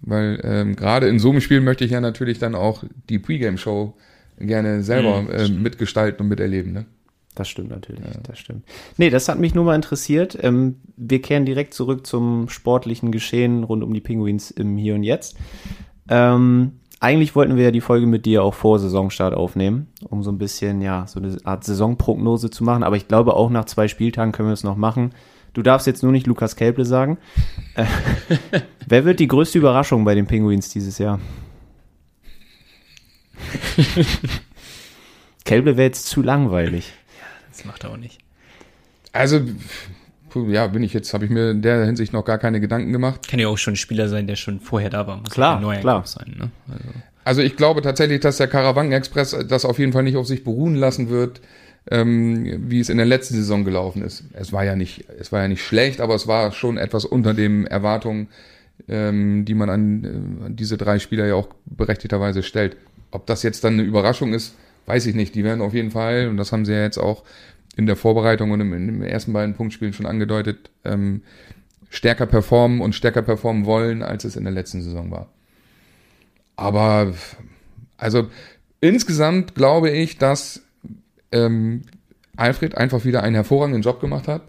Weil ähm, gerade in so einem Spiel möchte ich ja natürlich dann auch die Pre-Game-Show gerne selber äh, mitgestalten und miterleben. Ne?
Das stimmt natürlich, das stimmt. Nee, das hat mich nur mal interessiert. Ähm, wir kehren direkt zurück zum sportlichen Geschehen rund um die Penguins im Hier und Jetzt. Ähm, eigentlich wollten wir ja die Folge mit dir auch vor Saisonstart aufnehmen, um so ein bisschen, ja, so eine Art Saisonprognose zu machen. Aber ich glaube, auch nach zwei Spieltagen können wir es noch machen. Du darfst jetzt nur nicht Lukas Kelble sagen. Äh, wer wird die größte Überraschung bei den Penguins dieses Jahr? Kelble wäre jetzt zu langweilig.
Das macht er auch nicht.
Also, ja, bin ich jetzt, habe ich mir in der Hinsicht noch gar keine Gedanken gemacht.
Kann ja auch schon ein Spieler sein, der schon vorher da war. Muss
Klar,
ja neuer
klar.
Sein. Ne? Also,
Also ich glaube tatsächlich, dass der Karawanken Express das auf jeden Fall nicht auf sich beruhen lassen wird. ähm, wie es in der letzten Saison gelaufen ist. Es war ja nicht, es war ja nicht schlecht, aber es war schon etwas unter den Erwartungen, ähm, die man an, äh, an diese drei Spieler ja auch berechtigterweise stellt. Ob das jetzt dann eine Überraschung ist, weiß ich nicht. Die werden auf jeden Fall, und das haben sie ja jetzt auch in der Vorbereitung und im, den ersten beiden Punktspielen schon angedeutet, ähm, stärker performen und stärker performen wollen, als es in der letzten Saison war. Aber also insgesamt glaube ich, dass ähm, Alfred einfach wieder einen hervorragenden Job gemacht hat.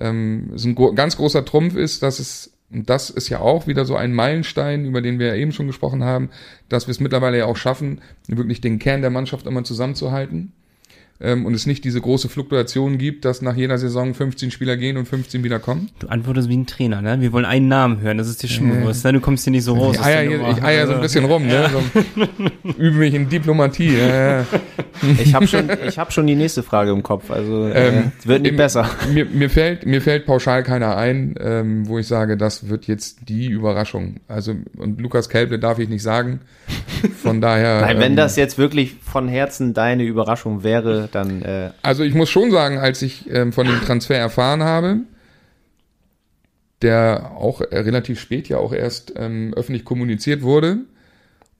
Ähm, es ein ganz großer Trumpf ist, dass es, und das ist ja auch wieder so ein Meilenstein, über den wir ja eben schon gesprochen haben, dass wir es mittlerweile ja auch schaffen, wirklich den Kern der Mannschaft immer zusammenzuhalten ähm, und es nicht diese große Fluktuation gibt, dass nach jeder Saison 15 Spieler gehen und 15 wieder kommen.
Du antwortest wie ein Trainer, ne? Wir wollen einen Namen hören, das ist dir schon bewusst, ne? Du kommst hier nicht so raus.
Ich eier, hier, ich eier so ein bisschen rum, ne? ja. ne? So, übe mich in Diplomatie. Ja, ja.
Ich habe schon, ich hab schon die nächste Frage im Kopf, also äh, ähm, wird nicht besser.
Mir, mir, fällt, mir fällt pauschal keiner ein, ähm, wo ich sage, das wird jetzt die Überraschung. Also, und Lukas Kelble darf ich nicht sagen. Von daher.
Nein, wenn ähm, das jetzt wirklich von Herzen deine Überraschung wäre, dann. Äh
also ich muss schon sagen, als ich ähm, von dem Transfer erfahren habe, der auch relativ spät ja auch erst ähm, öffentlich kommuniziert wurde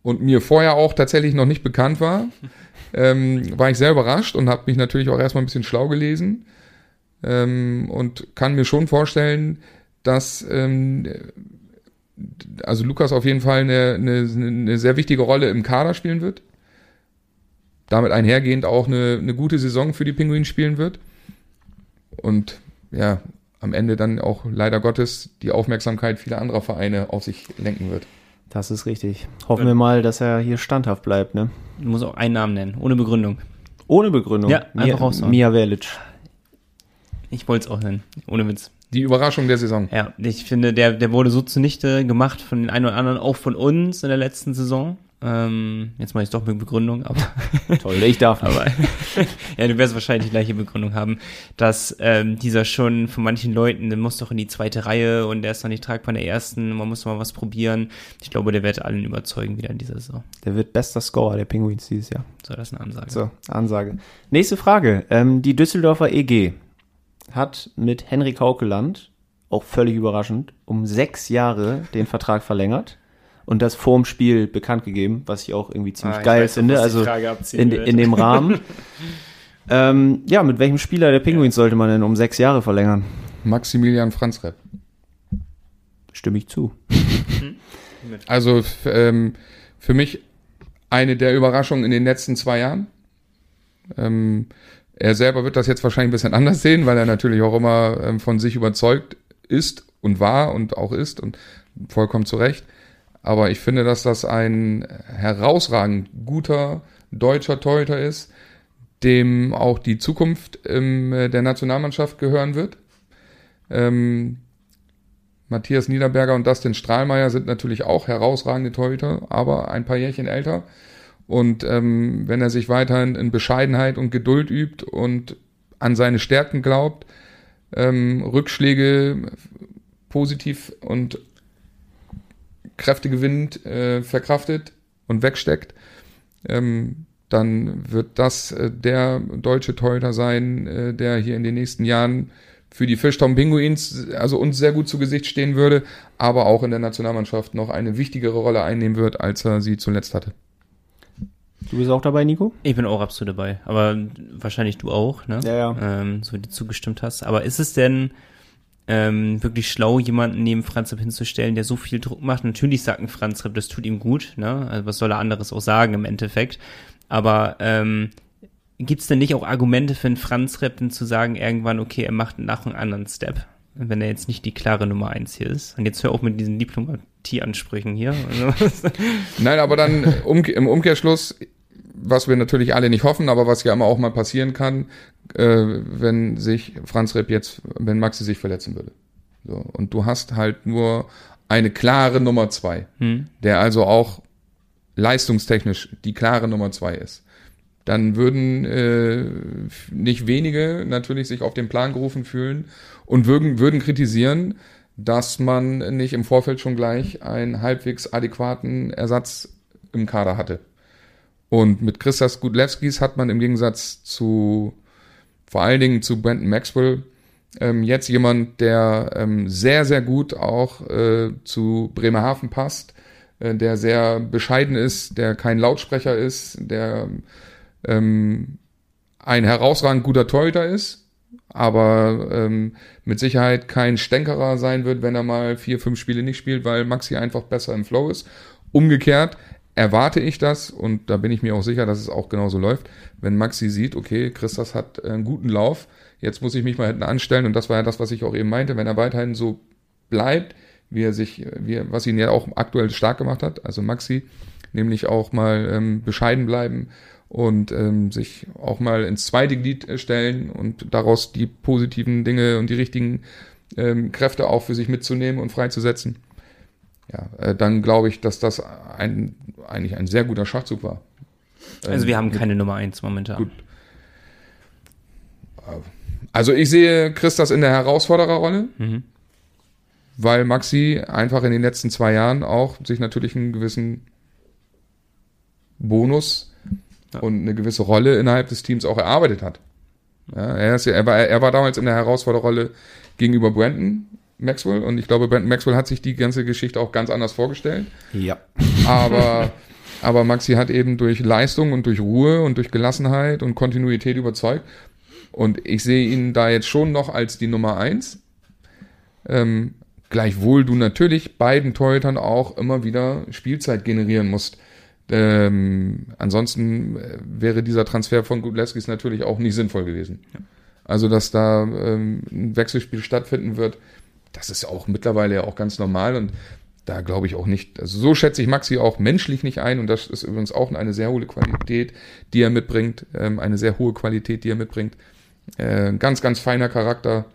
und mir vorher auch tatsächlich noch nicht bekannt war, ähm, war ich sehr überrascht und habe mich natürlich auch erstmal ein bisschen schlau gelesen ähm, und kann mir schon vorstellen, dass ähm, also Lukas auf jeden Fall eine, eine, eine sehr wichtige Rolle im Kader spielen wird. Damit einhergehend auch eine, eine gute Saison für die Pinguinen spielen wird. Und ja, am Ende dann auch leider Gottes die Aufmerksamkeit vieler anderer Vereine auf sich lenken wird.
Das ist richtig. Hoffen wir mal, dass er hier standhaft bleibt, ne?
Du musst auch einen Namen nennen, ohne Begründung.
Ohne Begründung?
Ja, einfach raushauen.
Mia Velic.
Ich wollte es auch nennen, ohne Witz.
Die Überraschung der Saison.
Ja, ich finde, der, der wurde so zunichte gemacht von den einen oder anderen, auch von uns in der letzten Saison. Ähm, jetzt mache ich es doch mit Begründung, aber.
Toll, ich darf.
aber ja, du wirst wahrscheinlich die gleiche Begründung haben, dass ähm, dieser schon von manchen Leuten, der muss doch in die zweite Reihe und der ist noch nicht tragbar in der ersten, man muss mal was probieren. Ich glaube, der wird allen überzeugen wieder in dieser Saison.
Der wird bester Scorer der Penguins dieses Jahr.
So, das ist eine Ansage.
So, Ansage. Nächste Frage. Ähm, die Düsseldorfer EG hat mit Henrik Haukeland, auch völlig überraschend, um sechs Jahre den Vertrag verlängert und das vorm Spiel bekannt gegeben, was ich auch irgendwie ziemlich ah, geil weiß, finde. Also in, in, dem Rahmen. ähm, ja, mit welchem Spieler der Penguins sollte man denn um sechs Jahre verlängern?
Maximilian Franzrepp.
Stimme ich zu.
also ähm, für mich eine der Überraschungen in den letzten zwei Jahren. Ähm, er selber wird das jetzt wahrscheinlich ein bisschen anders sehen, weil er natürlich auch immer ähm, von sich überzeugt ist und war und auch ist und vollkommen zu Recht. Aber ich finde, dass das ein herausragend guter deutscher Torhüter ist, dem auch die Zukunft ähm, der Nationalmannschaft gehören wird. Ähm, Matthias Niederberger und Dustin Strahlmeier sind natürlich auch herausragende Torhüter, aber ein paar Jährchen älter. Und ähm, wenn er sich weiterhin in Bescheidenheit und Geduld übt und an seine Stärken glaubt, ähm, Rückschläge positiv und kräftegewinnend äh, verkraftet und wegsteckt, ähm, dann wird das äh, der deutsche Torhüter sein, äh, der hier in den nächsten Jahren für die Fischtown Pinguins, also uns sehr gut zu Gesicht stehen würde, aber auch in der Nationalmannschaft noch eine wichtigere Rolle einnehmen wird, als er sie zuletzt hatte.
Du bist auch dabei, Nico?
Ich bin auch absolut dabei. Aber wahrscheinlich du auch, ne?
Ja, ja.
Ähm, so wie du zugestimmt hast. Aber ist es denn ähm, wirklich schlau, jemanden neben Franz Ripp hinzustellen, der so viel Druck macht? Natürlich sagt ein Franz Ripp, das tut ihm gut, ne? Also was soll er anderes auch sagen im Endeffekt? Aber ähm, gibt es denn nicht auch Argumente für einen Franz Ripp, zu sagen, irgendwann, okay, er macht nach einem anderen Step? wenn er jetzt nicht die klare Nummer eins hier ist. Und jetzt hör auch mit diesen Diplomatie-Ansprüchen hier.
Nein, aber dann um, im Umkehrschluss, was wir natürlich alle nicht hoffen, aber was ja immer auch mal passieren kann, äh, wenn sich Franz Repp jetzt, wenn Maxi sich verletzen würde. So, und du hast halt nur eine klare Nummer zwei, hm. der also auch leistungstechnisch die klare Nummer zwei ist. Dann würden äh, nicht wenige natürlich sich auf den Plan gerufen fühlen und würden, würden kritisieren, dass man nicht im Vorfeld schon gleich einen halbwegs adäquaten Ersatz im Kader hatte. Und mit Christas Gudlewskis hat man im Gegensatz zu vor allen Dingen zu Brandon Maxwell. Ähm, jetzt jemand, der ähm, sehr, sehr gut auch äh, zu Bremerhaven passt, äh, der sehr bescheiden ist, der kein Lautsprecher ist, der ähm, ein herausragend guter Torhüter ist, aber ähm, mit Sicherheit kein Stänkerer sein wird, wenn er mal vier, fünf Spiele nicht spielt, weil Maxi einfach besser im Flow ist. Umgekehrt erwarte ich das und da bin ich mir auch sicher, dass es auch genauso läuft, wenn Maxi sieht, okay, Christas hat einen guten Lauf, jetzt muss ich mich mal hinten anstellen und das war ja das, was ich auch eben meinte, wenn er weiterhin so bleibt, wie er sich, wie er, was ihn ja auch aktuell stark gemacht hat, also Maxi, nämlich auch mal ähm, bescheiden bleiben und ähm, sich auch mal ins zweite Glied stellen und daraus die positiven Dinge und die richtigen ähm, Kräfte auch für sich mitzunehmen und freizusetzen ja, äh, dann glaube ich, dass das ein, eigentlich ein sehr guter Schachzug war.
Also wir haben keine Nummer eins momentan. Gut.
Also ich sehe Christas in der Herausfordererrolle, mhm. weil Maxi einfach in den letzten zwei Jahren auch sich natürlich einen gewissen Bonus ja. und eine gewisse Rolle innerhalb des Teams auch erarbeitet hat. Ja, er, ist er, war, er war damals in der Herausfordererrolle gegenüber Brandon Maxwell und ich glaube, Brandon Maxwell hat sich die ganze Geschichte auch ganz anders vorgestellt.
Ja.
Aber, aber Maxi hat eben durch Leistung und durch Ruhe und durch Gelassenheit und Kontinuität überzeugt. Und ich sehe ihn da jetzt schon noch als die Nummer eins. Ähm, gleichwohl du natürlich beiden Torhütern auch immer wieder Spielzeit generieren musst. Ähm, ansonsten äh, wäre dieser Transfer von Gudlewskis natürlich auch nicht sinnvoll gewesen. Also, dass da ähm, ein Wechselspiel stattfinden wird, das ist auch mittlerweile ja auch ganz normal und da glaube ich auch nicht, also so schätze ich Maxi auch menschlich nicht ein und das ist übrigens auch eine sehr hohe Qualität, die er mitbringt, ähm, eine sehr hohe Qualität, die er mitbringt. Äh, ganz, ganz feiner Charakter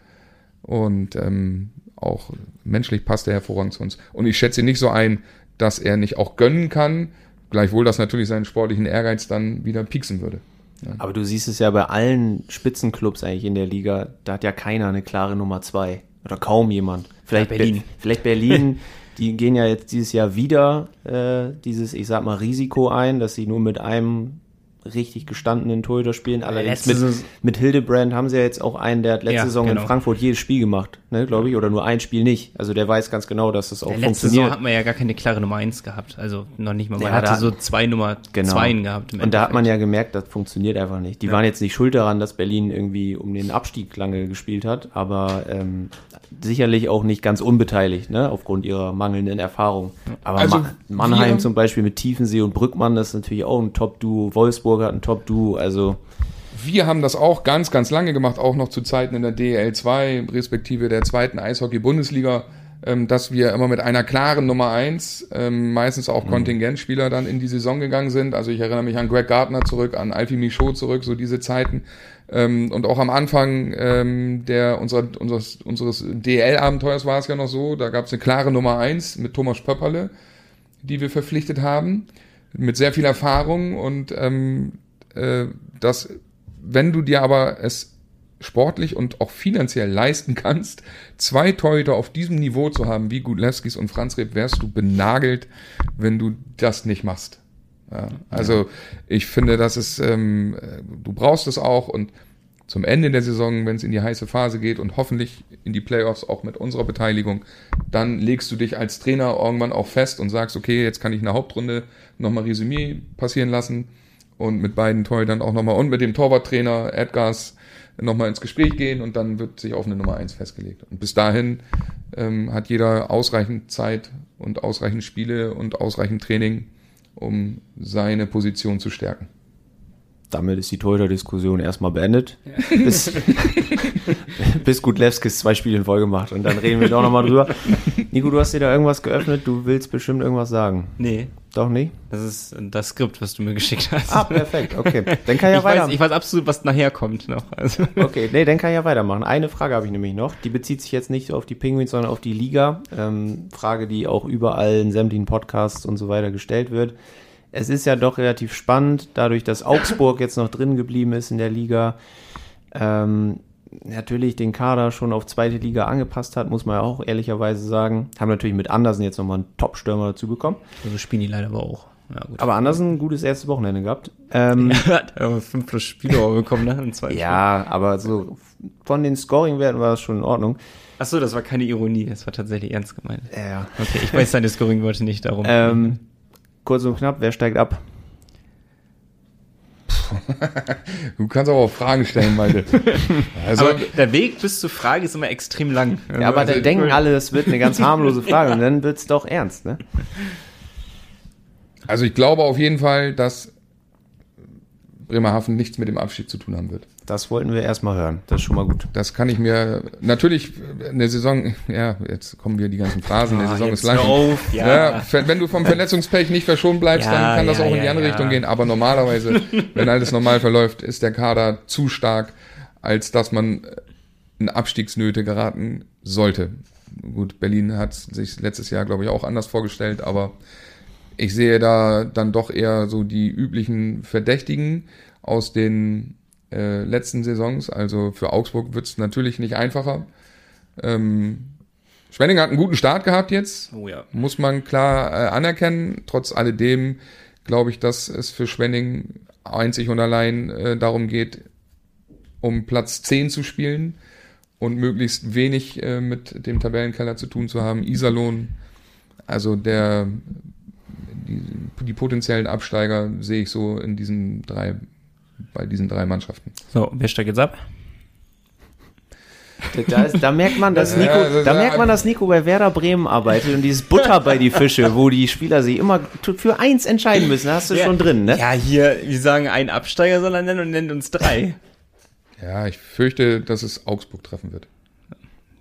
und ähm, auch menschlich passt er hervorragend zu uns. Und ich schätze ihn nicht so ein, dass er nicht auch gönnen kann, gleichwohl das natürlich seinen sportlichen Ehrgeiz dann wieder pieksen würde.
Ja. Aber du siehst es ja bei allen Spitzenclubs eigentlich in der Liga, da hat ja keiner eine klare Nummer zwei. Oder kaum jemand. Vielleicht ja, Berlin. Be vielleicht Berlin. die gehen ja jetzt dieses Jahr wieder äh, dieses, ich sag mal, Risiko ein, dass sie nur mit einem richtig gestandenen Torhüter spielen. Allerdings mit, mit Hildebrand haben sie ja jetzt auch einen, der hat letzte ja, Saison genau. in Frankfurt jedes Spiel gemacht, ne, glaube ich, oder nur ein Spiel nicht. Also der weiß ganz genau, dass das auch der letzte funktioniert. Letzte
Saison hat man ja gar keine klare Nummer eins gehabt, also noch nicht mal. Man hatte so zwei Nummer genau. zweien gehabt.
Und da hat man ja gemerkt, das funktioniert einfach nicht. Die ja. waren jetzt nicht schuld daran, dass Berlin irgendwie um den Abstieg lange gespielt hat, aber ähm, sicherlich auch nicht ganz unbeteiligt, ne, aufgrund ihrer mangelnden Erfahrung. Aber also, Ma Mannheim zum Beispiel mit Tiefensee und Brückmann, das ist natürlich auch ein Top-Duo. Wolfsburg hat ein Top-Duo, also.
Wir haben das auch ganz, ganz lange gemacht, auch noch zu Zeiten in der DL2, respektive der zweiten Eishockey-Bundesliga, ähm, dass wir immer mit einer klaren Nummer eins, ähm, meistens auch mhm. Kontingentspieler dann in die Saison gegangen sind. Also ich erinnere mich an Greg Gardner zurück, an Alfie Michaud zurück, so diese Zeiten. Ähm, und auch am Anfang der unserer, unseres, unseres DL-Abenteuers war es ja noch so, da gab es eine klare Nummer eins mit Thomas Pöpperle, die wir verpflichtet haben, mit sehr viel Erfahrung und ähm, äh, dass, wenn du dir aber es sportlich und auch finanziell leisten kannst, zwei Torhüter auf diesem Niveau zu haben, wie Gudlewskis und Franz Reb, wärst du benagelt, wenn du das nicht machst. Ja, also ich finde, das ist, ähm, du brauchst es auch und zum Ende der Saison, wenn es in die heiße Phase geht und hoffentlich in die Playoffs auch mit unserer Beteiligung, dann legst du dich als Trainer irgendwann auch fest und sagst, okay, jetzt kann ich eine Hauptrunde nochmal Resümee passieren lassen und mit beiden Torhütern auch nochmal und mit dem Torwarttrainer Edgars nochmal ins Gespräch gehen und dann wird sich auf eine Nummer eins festgelegt. Und bis dahin ähm, hat jeder ausreichend Zeit und ausreichend Spiele und ausreichend Training, um seine Position zu stärken.
Damit ist die Torhüter-Diskussion erstmal beendet. Ja. Bis, bis Gutlewskis zwei Spiele in Folge macht. Und dann reden wir doch nochmal drüber. Nico, du hast dir da irgendwas geöffnet. Du willst bestimmt irgendwas sagen.
Nee.
Doch nicht?
Das ist das Skript, was du mir geschickt hast.
Ah, perfekt. Okay. Dann kann ich ja
ich
weiter.
Weiß, ich weiß absolut, was nachher kommt noch. Also.
Okay, nee, dann kann ich ja weitermachen. Eine Frage habe ich nämlich noch. Die bezieht sich jetzt nicht auf die Penguins, sondern auf die Liga. Ähm, Frage, die auch überall in sämtlichen Podcasts und so weiter gestellt wird es ist ja doch relativ spannend, dadurch, dass Augsburg jetzt noch drin geblieben ist in der Liga. Ähm, natürlich den Kader schon auf zweite Liga angepasst hat, muss man ja auch ehrlicherweise sagen. Haben natürlich mit Andersen jetzt nochmal einen Top-Stürmer dazu bekommen.
Also spielen die leider aber auch.
Ja, gut. Aber Andersen ein gutes erstes Wochenende gehabt. Ähm,
ja, hat aber fünf plus Spiele bekommen, ne? Im
zweiten ja, Spiel. aber so von den Scoring-Werten war das schon in Ordnung.
Ach so, das war keine Ironie, das war tatsächlich ernst gemeint.
Ja.
Okay, ich weiß deine Scoring-Worte nicht darum.
Ähm, kurz und knapp, wer steigt ab?
du kannst aber auch Fragen stellen, Malte.
Also, aber der Weg bis zur Frage ist immer extrem lang.
Ja, aber also, dann denken alle, das wird eine ganz harmlose Frage und dann wird es doch ernst, ne?
Also ich glaube auf jeden Fall, dass Bremerhaven nichts mit dem Abschied zu tun haben wird.
Das wollten wir erstmal hören. Das ist schon mal gut.
Das kann ich mir natürlich eine Saison, ja, jetzt kommen wir die ganzen Phasen, eine ah, Saison ist lang.
Ja.
ja. wenn du vom Verletzungspech nicht verschont bleibst, ja, dann kann das ja, auch in die andere Richtung gehen. Aber normalerweise, wenn alles normal verläuft, ist der Kader zu stark, als dass man in Abstiegsnöte geraten sollte. Gut, Berlin hat sich letztes Jahr, glaube ich, auch anders vorgestellt, aber ich sehe da dann doch eher so die üblichen Verdächtigen aus den äh, letzten Saisons. Also für Augsburg wird es natürlich nicht einfacher. Ähm, Schwenning hat einen guten Start gehabt jetzt.
Oh ja.
Muss man klar äh, anerkennen. Trotz alledem glaube ich, dass es für Schwenning einzig und allein äh, darum geht, um Platz 10 zu spielen und möglichst wenig äh, mit dem Tabellenkeller zu tun zu haben. Iserlohn, also der die, die potenziellen Absteiger sehe ich so in diesen drei, bei diesen drei Mannschaften.
So, wer steigt jetzt ab?
Da, ist, da, merkt man, dass Nico, da merkt man, dass Nico bei Werder Bremen arbeitet und dieses Butter bei die Fische, wo die Spieler sich immer für eins entscheiden müssen, da hast du ja, schon drin, ne?
Ja, hier, wir sagen, ein Absteiger soll er nennen und nennt uns drei.
Ja, ich fürchte, dass es Augsburg treffen wird.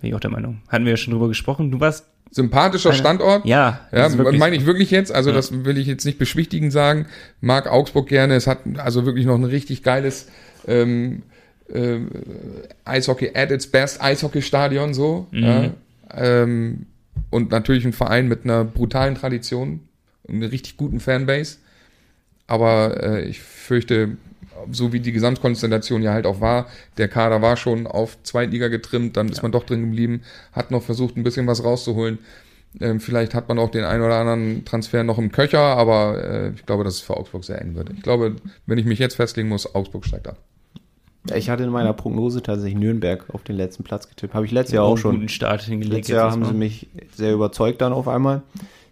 Bin ich auch der Meinung. Hatten wir ja schon drüber gesprochen. Du warst
sympathischer Standort.
Ja,
ja meine ich wirklich jetzt. Also ja. das will ich jetzt nicht beschwichtigend sagen. Mag Augsburg gerne. Es hat also wirklich noch ein richtig geiles ähm, äh, Eishockey at its best Eishockey-Stadion so. Mhm. Ja. Ähm, und natürlich ein Verein mit einer brutalen Tradition, einer richtig guten Fanbase. Aber äh, ich fürchte, so wie die Gesamtkonstellation ja halt auch war, der Kader war schon auf Zweitliga getrimmt, dann ist man doch drin geblieben, hat noch versucht, ein bisschen was rauszuholen. Ähm, vielleicht hat man auch den einen oder anderen Transfer noch im Köcher, aber äh, ich glaube, dass es für Augsburg sehr eng wird. Ich glaube, wenn ich mich jetzt festlegen muss, Augsburg steigt ab.
Ja, ich hatte in meiner Prognose tatsächlich Nürnberg auf den letzten Platz getippt. Habe ich letztes Jahr auch schon.
Guten Start hingelegt.
Letztes Jahr haben sie mich sehr überzeugt dann auf einmal.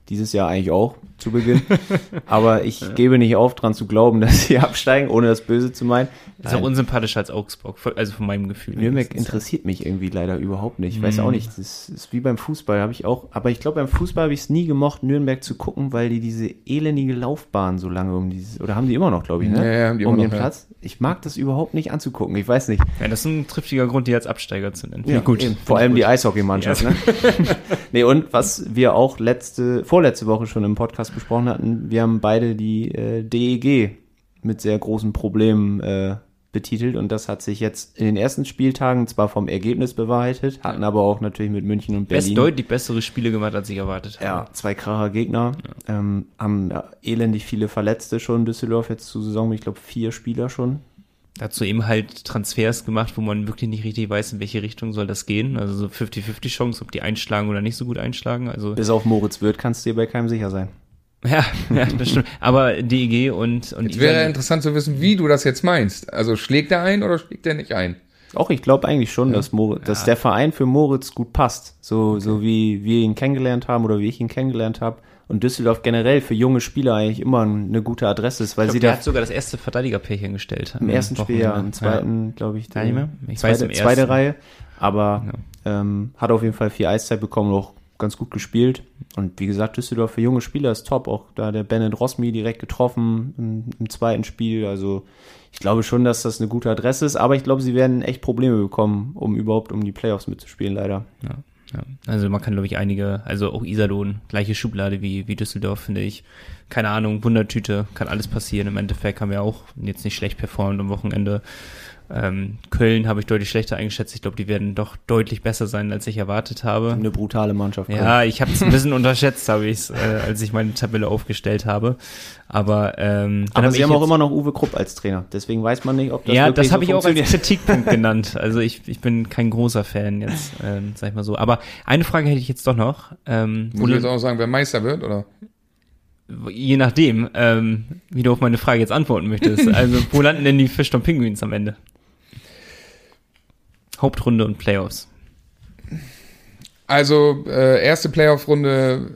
Dieses Jahr eigentlich auch zu Beginn. Aber ich ja. gebe nicht auf, dran zu glauben, dass sie absteigen, ohne das Böse zu meinen.
ist auch unsympathischer als Augsburg, also von meinem Gefühl.
Nürnberg interessiert mich irgendwie leider überhaupt nicht. Ich weiß mhm. auch nicht, das ist wie beim Fußball, habe ich auch, aber ich glaube, beim Fußball habe ich es nie gemocht, Nürnberg zu gucken, weil die diese elendige Laufbahn so lange um dieses, oder haben die immer noch, glaube ich, ne?
Ja, ja, haben die
um
immer
den noch, Platz. Ich mag das überhaupt nicht anzugucken, ich weiß nicht.
Ja, das ist ein triftiger Grund, die als Absteiger zu nennen.
Ja, gut. Eben. Vor allem gut. die Eishockeymannschaft, ja. ne? nee, und was wir auch letzte, vorletzte Woche schon im Podcast besprochen hatten, wir haben beide die äh, DEG mit sehr großen Problemen äh, betitelt und das hat sich jetzt in den ersten Spieltagen zwar vom Ergebnis bewahrheitet, hatten aber auch natürlich mit München und Berlin.
Best deutlich bessere Spiele gemacht, als ich erwartet habe.
Ja, zwei kracher Gegner, ja. ähm, haben ja, elendig viele Verletzte schon Düsseldorf jetzt zur Saison, ich glaube vier Spieler schon.
Dazu eben halt Transfers gemacht, wo man wirklich nicht richtig weiß, in welche Richtung soll das gehen. Also so 50-50 Chance, ob die einschlagen oder nicht so gut einschlagen. Also
Bis auf Moritz Wirth kannst du dir bei keinem sicher sein.
Ja, ja, das stimmt. Aber DEG und, und
Jetzt wäre interessant zu wissen, wie du das jetzt meinst. Also schlägt er ein oder schlägt er nicht ein?
Auch ich glaube eigentlich schon, ja. dass, Moritz, dass der Verein für Moritz gut passt. So, okay. so wie wir ihn kennengelernt haben oder wie ich ihn kennengelernt habe. Und Düsseldorf generell für junge Spieler eigentlich immer eine gute Adresse ist, weil
glaub,
sie
der
da
hat sogar das erste Verteidigerpärchen gestellt.
Im ersten Spiel, ja, im zweiten, ja. glaube ich,
die, ich
zweite, weiß, im zweite Reihe. Aber ja. ähm, hat auf jeden Fall viel Eiszeit bekommen, auch ganz gut gespielt. Und wie gesagt, Düsseldorf für junge Spieler ist top. Auch da der Bennett Rosmi direkt getroffen im, im, zweiten Spiel. Also ich glaube schon, dass das eine gute Adresse ist. Aber ich glaube, sie werden echt Probleme bekommen, um überhaupt um die Playoffs mitzuspielen, leider.
Ja, ja. Also man kann, glaube ich, einige, also auch Iserlohn, gleiche Schublade wie, wie Düsseldorf, finde ich. Keine Ahnung, Wundertüte, kann alles passieren. Im Endeffekt haben wir auch jetzt nicht schlecht performt am Wochenende. Ähm, Köln habe ich deutlich schlechter eingeschätzt. Ich glaube, die werden doch deutlich besser sein, als ich erwartet habe.
Eine brutale Mannschaft.
Köln. Ja, ich habe es ein bisschen unterschätzt, habe ich es, äh, als ich meine Tabelle aufgestellt habe. Aber, ähm,
Aber hab sie haben auch immer noch Uwe Krupp als Trainer. Deswegen weiß man nicht, ob
das Ja, das habe so ich auch als Kritikpunkt genannt. Also ich, ich bin kein großer Fan jetzt, ähm, sag ich mal so. Aber eine Frage hätte ich jetzt doch noch.
Ähm, Muss ich jetzt auch sagen, wer Meister wird, oder?
je nachdem, ähm, wie du auf meine Frage jetzt antworten möchtest. Also, wo landen denn die Fischton Penguins am Ende? Hauptrunde und Playoffs.
Also, äh, erste Playoff-Runde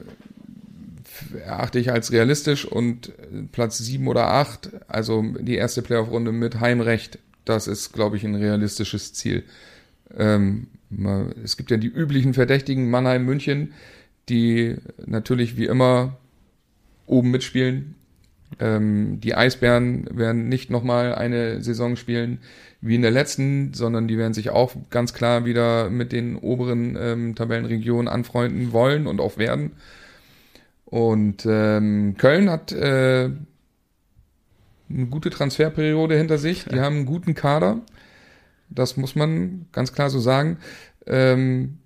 erachte ich als realistisch und Platz sieben oder acht, also die erste Playoff-Runde mit Heimrecht, das ist, glaube ich, ein realistisches Ziel. Ähm, es gibt ja die üblichen Verdächtigen, Mannheim, München, die natürlich wie immer oben mitspielen. Ähm, die Eisbären werden nicht nochmal eine Saison spielen wie in der letzten, sondern die werden sich auch ganz klar wieder mit den oberen ähm, Tabellenregionen anfreunden wollen und auch werden. Und ähm, Köln hat äh, eine gute Transferperiode hinter sich. Die haben einen guten Kader. Das muss man ganz klar so sagen. Ähm,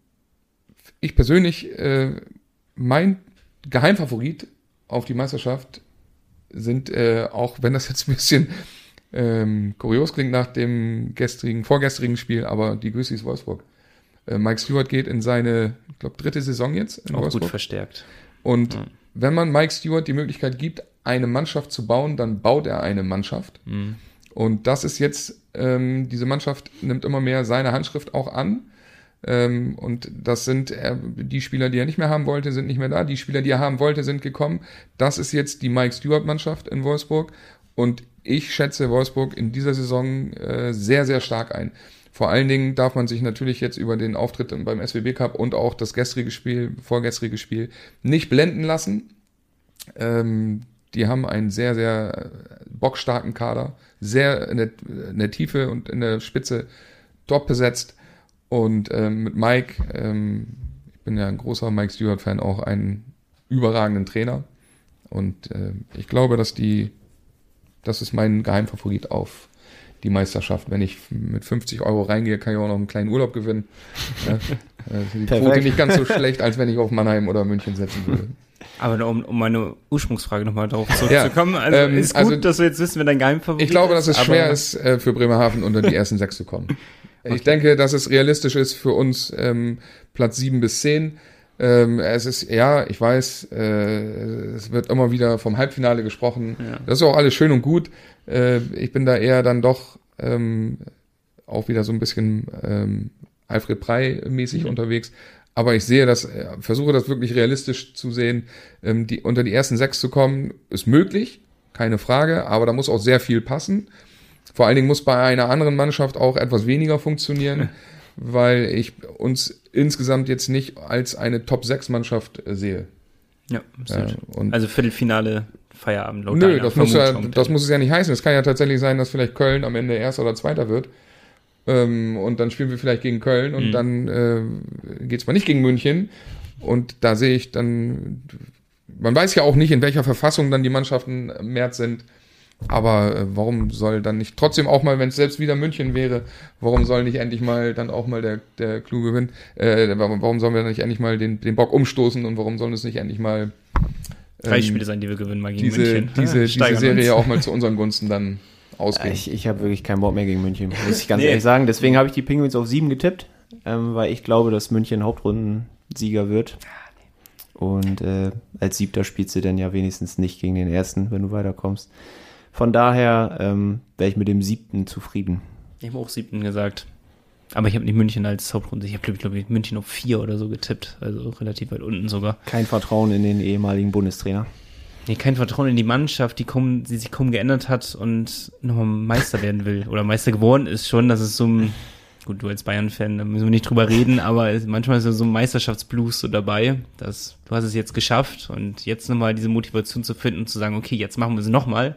ich persönlich, äh, mein Geheimfavorit auf die Meisterschaft sind, äh, auch wenn das jetzt ein bisschen ähm, kurios klingt nach dem gestrigen, vorgestrigen Spiel, aber die Güssis Wolfsburg. Äh, Mike Stewart geht in seine, ich glaube, dritte Saison jetzt
in auch Wolfsburg. gut verstärkt.
Und mhm. wenn man Mike Stewart die Möglichkeit gibt, eine Mannschaft zu bauen, dann baut er eine Mannschaft. Mhm. Und das ist jetzt, ähm, diese Mannschaft nimmt immer mehr seine Handschrift auch an. Ähm, und das sind äh, die Spieler, die er nicht mehr haben wollte, sind nicht mehr da. Die Spieler, die er haben wollte, sind gekommen. Das ist jetzt die Mike Stewart-Mannschaft in Wolfsburg. Und ich schätze Wolfsburg in dieser Saison äh, sehr, sehr stark ein. Vor allen Dingen darf man sich natürlich jetzt über den Auftritt beim SWB Cup und auch das gestrige Spiel, vorgestrige Spiel nicht blenden lassen. Ähm, die haben einen sehr, sehr bockstarken Kader, sehr in der, in der Tiefe und in der Spitze top besetzt. Und ähm, mit Mike, ähm, ich bin ja ein großer Mike Stewart-Fan, auch einen überragenden Trainer. Und äh, ich glaube, dass die, das ist mein Geheimfavorit auf die Meisterschaft. Wenn ich mit 50 Euro reingehe, kann ich auch noch einen kleinen Urlaub gewinnen. ja, äh, die Quote nicht ganz so schlecht, als wenn ich auf Mannheim oder München setzen würde.
Aber um, um meine Ursprungsfrage nochmal darauf zurückzukommen, ja, also ähm, ist gut, also, dass wir jetzt wissen, wer dein Geheimfavorit
ist. Ich glaube, dass es schwer ist, äh, für Bremerhaven unter die ersten sechs zu kommen. Okay. Ich denke, dass es realistisch ist für uns ähm, Platz sieben bis zehn. Ähm, es ist, ja, ich weiß, äh, es wird immer wieder vom Halbfinale gesprochen. Ja. Das ist auch alles schön und gut. Äh, ich bin da eher dann doch ähm, auch wieder so ein bisschen ähm, Alfred Prey-mäßig mhm. unterwegs. Aber ich sehe das, äh, versuche das wirklich realistisch zu sehen. Ähm, die, unter die ersten sechs zu kommen, ist möglich, keine Frage, aber da muss auch sehr viel passen. Vor allen Dingen muss bei einer anderen Mannschaft auch etwas weniger funktionieren, weil ich uns insgesamt jetzt nicht als eine Top-6-Mannschaft äh, sehe.
Ja, ja also Viertelfinale Feierabend.
Laut nö, das muss, ja, das muss es ja nicht heißen. Es kann ja tatsächlich sein, dass vielleicht Köln am Ende Erster oder Zweiter wird. Ähm, und dann spielen wir vielleicht gegen Köln und mhm. dann äh, geht es mal nicht gegen München. Und da sehe ich dann, man weiß ja auch nicht, in welcher Verfassung dann die Mannschaften im März sind. Aber äh, warum soll dann nicht trotzdem auch mal, wenn es selbst wieder München wäre, warum soll nicht endlich mal dann auch mal der, der Clou gewinnen? Äh, warum sollen wir dann nicht endlich mal den, den Bock umstoßen und warum sollen es nicht endlich mal
ähm, drei Spiele sein, die wir gewinnen mal gegen
diese,
München?
Diese, diese Serie uns. auch mal zu unseren Gunsten dann ausgehen.
Ich, ich habe wirklich keinen Bock mehr gegen München, muss ich ganz nee. ehrlich sagen. Deswegen habe ich die Penguins auf sieben getippt, ähm, weil ich glaube, dass München Hauptrundensieger wird. Und äh, als Siebter spielst du dann ja wenigstens nicht gegen den Ersten, wenn du weiterkommst. Von daher ähm, wäre ich mit dem siebten zufrieden.
Ich habe auch siebten gesagt. Aber ich habe nicht München als Hauptrunde. Ich habe, glaube glaub ich, München auf vier oder so getippt. Also relativ weit unten sogar.
Kein Vertrauen in den ehemaligen Bundestrainer.
Nee, kein Vertrauen in die Mannschaft, die, kaum, die sich kaum geändert hat und nochmal Meister werden will. Oder Meister geworden ist schon. Das ist so ein, gut, du als Bayern-Fan, da müssen wir nicht drüber reden, aber manchmal ist ja so ein Meisterschaftsblues so dabei. Dass, du hast es jetzt geschafft und jetzt nochmal diese Motivation zu finden und zu sagen, okay, jetzt machen wir es nochmal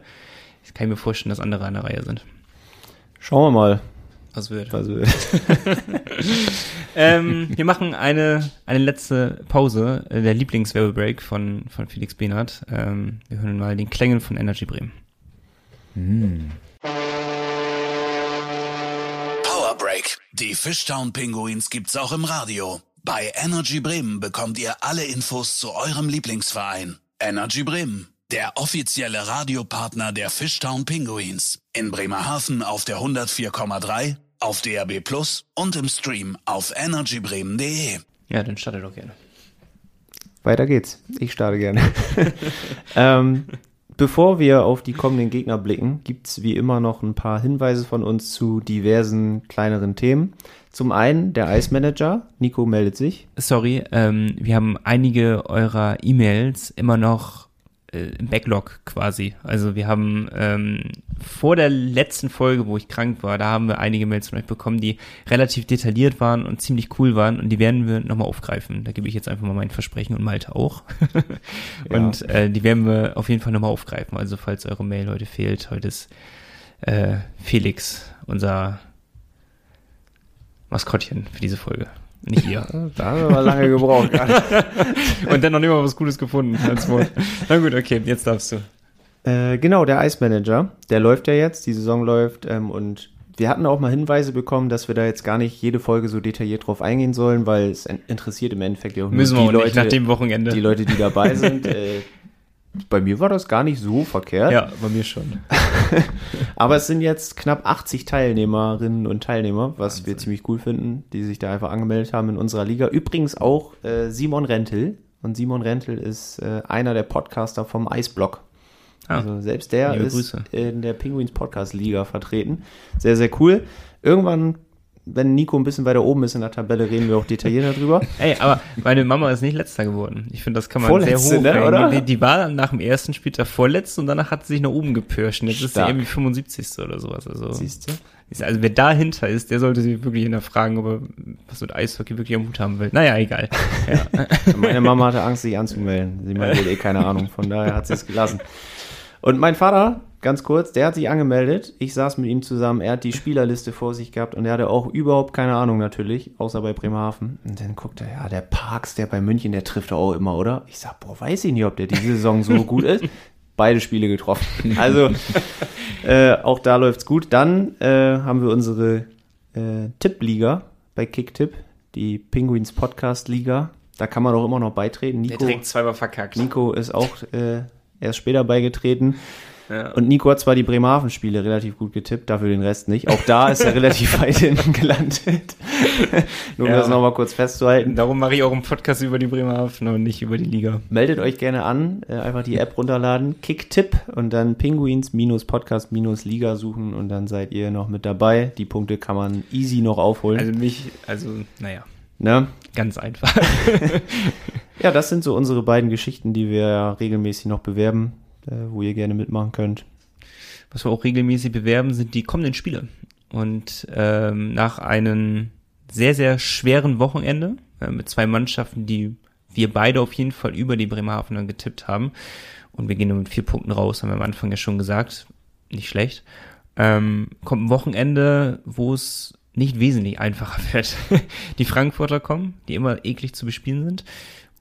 ich kann mir vorstellen, dass andere an der Reihe sind.
Schauen wir mal.
Was wird.
Was wird.
ähm, wir machen eine, eine letzte Pause, äh, der Lieblingswerbebreak von, von Felix Behnert. Ähm, wir hören mal den Klängen von Energy Bremen. Mm.
Power Break. Die Fishtown Pinguins gibt's auch im Radio. Bei Energy Bremen bekommt ihr alle Infos zu eurem Lieblingsverein. Energy Bremen der offizielle Radiopartner der Fishtown Pinguins. In Bremerhaven auf der 104,3, auf DRB Plus und im Stream auf energybremen.de.
Ja, dann startet doch gerne.
Weiter geht's. Ich starte gerne. ähm, bevor wir auf die kommenden Gegner blicken, gibt's wie immer noch ein paar Hinweise von uns zu diversen kleineren Themen. Zum einen der Ice Manager. Nico meldet sich.
Sorry, ähm, wir haben einige eurer E-Mails immer noch im Backlog quasi. Also wir haben ähm, vor der letzten Folge, wo ich krank war, da haben wir einige Mails von euch bekommen, die relativ detailliert waren und ziemlich cool waren und die werden wir nochmal aufgreifen. Da gebe ich jetzt einfach mal mein Versprechen und Malte auch. und ja. äh, die werden wir auf jeden Fall nochmal aufgreifen. Also falls eure Mail heute fehlt, heute ist äh, Felix, unser Maskottchen für diese Folge. Nicht ihr.
da haben wir mal lange gebraucht.
Und dann noch nicht mal was Gutes gefunden als Wort. Na gut, okay, jetzt darfst du.
Äh, genau, der Ice Manager, der läuft ja jetzt, die Saison läuft ähm, und wir hatten auch mal Hinweise bekommen, dass wir da jetzt gar nicht jede Folge so detailliert drauf eingehen sollen, weil es interessiert im Endeffekt ja
auch Müssen
nur
die Leute, nach dem Wochenende.
die Leute, die dabei sind. äh, bei mir war das gar nicht so verkehrt.
Ja, bei mir schon.
Aber es sind jetzt knapp 80 Teilnehmerinnen und Teilnehmer, was Wahnsinn. wir ziemlich cool finden, die sich da einfach angemeldet haben in unserer Liga. Übrigens auch äh, Simon Rentel. Und Simon Rentel ist äh, einer der Podcaster vom Eisblock. Ah, also selbst der ist in der Penguins Podcast Liga vertreten. Sehr, sehr cool. Irgendwann wenn Nico ein bisschen weiter oben ist in der Tabelle, reden wir auch detaillierter drüber.
Ey, aber meine Mama ist nicht letzter geworden. Ich finde, das kann man
Vorletzte,
sehr hoch
ne, oder?
Die, die, war nach dem ersten Spieltag vorletzte und danach hat sie sich nach oben gepirschen. Jetzt Stark. ist sie irgendwie 75. oder sowas. Also,
Siehst du?
Also wer dahinter ist, der sollte sich wirklich hinterfragen, ob er was mit Eishockey wirklich am Hut haben will. Naja, egal. Ja.
Meine Mama hatte Angst, sich anzumelden. Sie meinte eh keine Ahnung. Von daher hat sie es gelassen. Und mein Vater, ganz kurz, der hat sich angemeldet. Ich saß mit ihm zusammen. Er hat die Spielerliste vor sich gehabt und er hatte auch überhaupt keine Ahnung natürlich, außer bei Bremerhaven. Und dann guckt er, ja, der Parks, der bei München, der trifft auch immer, oder? Ich sag, boah, weiß ich nicht, ob der diese Saison so gut ist. Beide Spiele getroffen. Also äh, auch da läuft's gut. Dann äh, haben wir unsere äh, Tippliga bei Kicktipp, die Penguins Podcast Liga. Da kann man auch immer noch beitreten.
Nico, der trägt zweimal verkackt.
Nico ist auch äh, erst später beigetreten. Ja. Und Nico hat zwar die Bremerhaven-Spiele relativ gut getippt, dafür den Rest nicht. Auch da ist er relativ weit hinten gelandet. Nur um ja. das nochmal kurz festzuhalten.
Darum mache ich auch einen Podcast über die Bremerhaven und nicht über die Liga.
Meldet euch gerne an, äh, einfach die App runterladen, Kicktipp und dann Pinguins-Podcast-Liga suchen und dann seid ihr noch mit dabei. Die Punkte kann man easy noch aufholen.
Also mich, also naja.
Ne?
Ganz einfach.
ja, das sind so unsere beiden Geschichten, die wir regelmäßig noch bewerben, äh, wo ihr gerne mitmachen könnt.
Was wir auch regelmäßig bewerben, sind die kommenden Spiele. Und ähm, nach einem sehr, sehr schweren Wochenende äh, mit zwei Mannschaften, die wir beide auf jeden Fall über die Bremerhavener getippt haben. Und wir gehen nur mit vier Punkten raus, haben wir am Anfang ja schon gesagt. Nicht schlecht. Ähm, kommt ein Wochenende, wo es nicht wesentlich einfacher wird. die Frankfurter kommen, die immer eklig zu bespielen sind,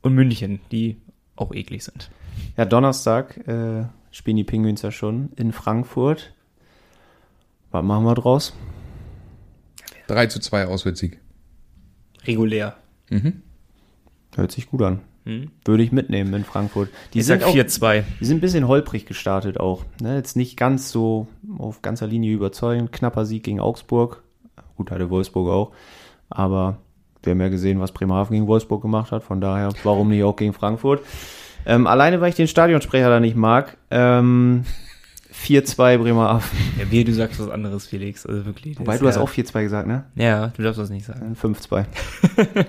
und München, die auch eklig sind.
Ja, Donnerstag äh, spielen die Penguins ja schon in Frankfurt. Was machen wir draus?
3 zu 2 Auswärtssieg.
Regulär.
Mhm. Hört sich gut an. Hm. Würde ich mitnehmen in Frankfurt.
Die ich sind 4-2.
Die sind ein bisschen holprig gestartet auch. Ne? Jetzt nicht ganz so auf ganzer Linie überzeugend. Knapper Sieg gegen Augsburg. Gut, hatte Wolfsburg auch. Aber wir haben ja gesehen, was Bremerhaven gegen Wolfsburg gemacht hat. Von daher, warum nicht auch gegen Frankfurt? Ähm, alleine, weil ich den Stadionsprecher da nicht mag. Ähm, 4-2 Bremerhaven.
Ja, wie du sagst was anderes, Felix. Also wirklich.
Wobei du ja, hast auch 4-2 gesagt, ne?
Ja, du darfst das nicht sagen.
5-2.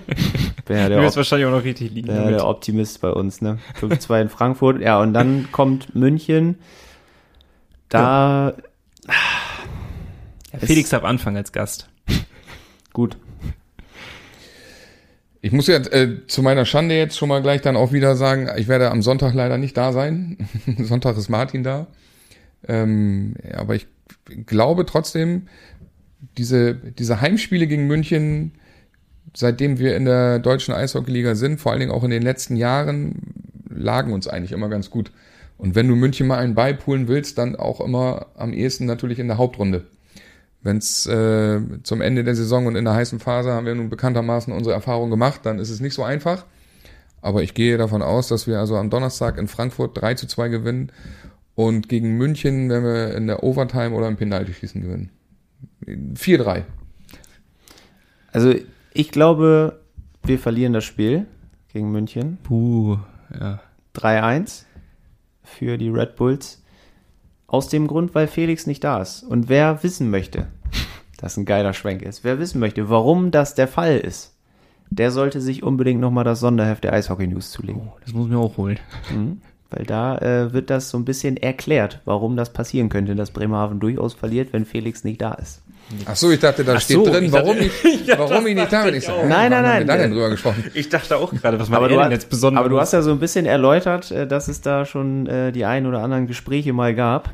ja du wirst wahrscheinlich auch noch richtig liegen.
Der, der Optimist bei uns, ne? 5-2 in Frankfurt. Ja, und dann kommt München. Da.
Ja. Felix ab Anfang als Gast.
Gut.
Ich muss ja äh, zu meiner Schande jetzt schon mal gleich dann auch wieder sagen, ich werde am Sonntag leider nicht da sein. Sonntag ist Martin da. Ähm, aber ich glaube trotzdem, diese, diese Heimspiele gegen München, seitdem wir in der deutschen Eishockeyliga sind, vor allen Dingen auch in den letzten Jahren, lagen uns eigentlich immer ganz gut. Und wenn du München mal einen beipulen willst, dann auch immer am ehesten natürlich in der Hauptrunde wenn es äh, zum Ende der Saison und in der heißen Phase haben wir nun bekanntermaßen unsere Erfahrung gemacht, dann ist es nicht so einfach. Aber ich gehe davon aus, dass wir also am Donnerstag in Frankfurt 3 zu 2 gewinnen und gegen München, wenn wir in der Overtime oder im Penalty-Schießen gewinnen. 4-3.
Also ich glaube, wir verlieren das Spiel gegen München.
Puh, ja.
3-1 für die Red Bulls. Aus dem Grund, weil Felix nicht da ist. Und wer wissen möchte, das ein geiler Schwenk ist, wer wissen möchte, warum das der Fall ist, der sollte sich unbedingt nochmal das Sonderheft der Eishockey News zulegen.
Oh, das muss mir auch holen.
Mhm. Weil da äh, wird das so ein bisschen erklärt, warum das passieren könnte, dass Bremerhaven durchaus verliert, wenn Felix nicht da ist.
Ach so, ich dachte, da
Ach
steht
so,
drin,
ich
warum
dachte-
ich,
Ja,
warum ich nicht da bin.
ich
Ich so,
Nein, nein,
haben
nein.
wir da denn drüber gesprochen?
Ich dachte auch gerade, was
Aber du,
denn
hast,
jetzt besonders?
aber du hast ja so ein bisschen erläutert, äh, dass es da schon äh, die ein oder anderen Gespräche mal gab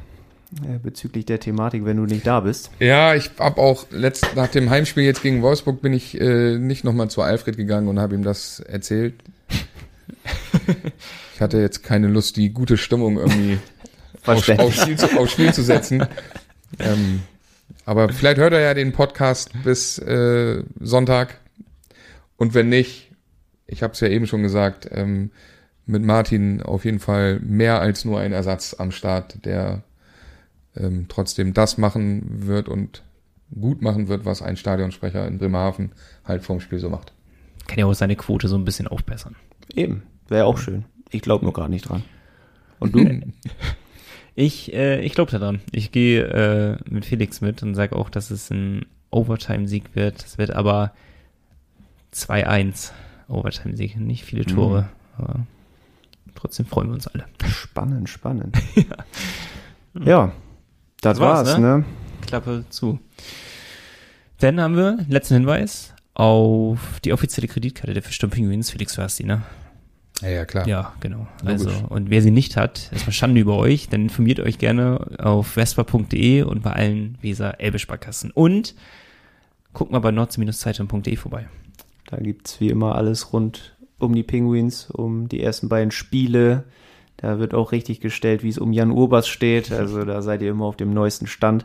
bezüglich der Thematik, wenn du nicht da bist.
Ja, ich habe auch letzt, nach dem Heimspiel jetzt gegen Wolfsburg bin ich äh, nicht nochmal zu Alfred gegangen und habe ihm das erzählt. Ich hatte jetzt keine Lust, die gute Stimmung irgendwie aufs, aufs, Spiel, zu, aufs Spiel zu setzen. Ähm, aber vielleicht hört er ja den Podcast bis äh, Sonntag. Und wenn nicht, ich habe es ja eben schon gesagt, ähm, mit Martin auf jeden Fall mehr als nur ein Ersatz am Start, der ähm, trotzdem das machen wird und gut machen wird, was ein Stadionsprecher in Bremerhaven halt vorm Spiel so macht.
Kann ja auch seine Quote so ein bisschen aufbessern.
Eben, wäre auch schön. Ich glaube nur gerade nicht dran. Und du?
Ich, äh, ich glaube daran. Ich gehe äh, mit Felix mit und sage auch, dass es ein Overtime-Sieg wird. Es wird aber 2-1 Overtime-Sieg. Nicht viele Tore, aber trotzdem freuen wir uns alle.
spannend, spannend. ja. Das,
Das war's,
war's, ne?
Klappe zu. Dann haben wir letzten Hinweis auf die offizielle Kreditkarte der Fischsturm Pinguins. Felix, du hast die, ne?
Ja, ja, klar.
Ja, genau.
Logisch.
Also, und wer sie nicht hat, ist mal Schande über euch, dann informiert euch gerne auf vespa.de und bei allen Weser-Elbe-Sparkassen. Und guckt mal bei nordsee-zeitung.de vorbei.
Da gibt's wie immer alles rund um die Penguins, um die ersten beiden Spiele. Da wird auch richtig gestellt, wie es um Jan Urbas steht. Also da seid ihr immer auf dem neuesten Stand.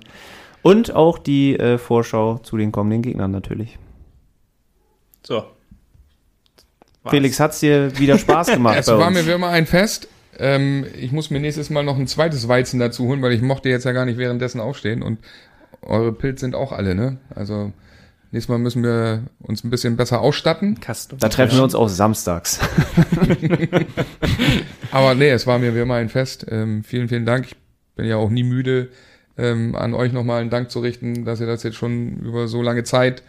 Und auch die äh, Vorschau zu den kommenden Gegnern natürlich.
So.
Felix, hat's dir wieder Spaß gemacht
Es
bei
war
uns?
mir wie immer ein Fest. Ähm, ich muss mir nächstes Mal noch ein zweites Weizen dazu holen, weil ich mochte jetzt ja gar nicht währenddessen aufstehen und eure Pilz sind auch alle, ne? Also nächstes Mal müssen wir uns ein bisschen besser ausstatten.
Kasten.
Da treffen wir uns auch samstags.
Aber nee, es war mir wie immer ein Fest. Ähm, vielen, vielen Dank. Ich bin ja auch nie müde, ähm, an euch nochmal einen Dank zu richten, dass ihr das jetzt schon über so lange Zeit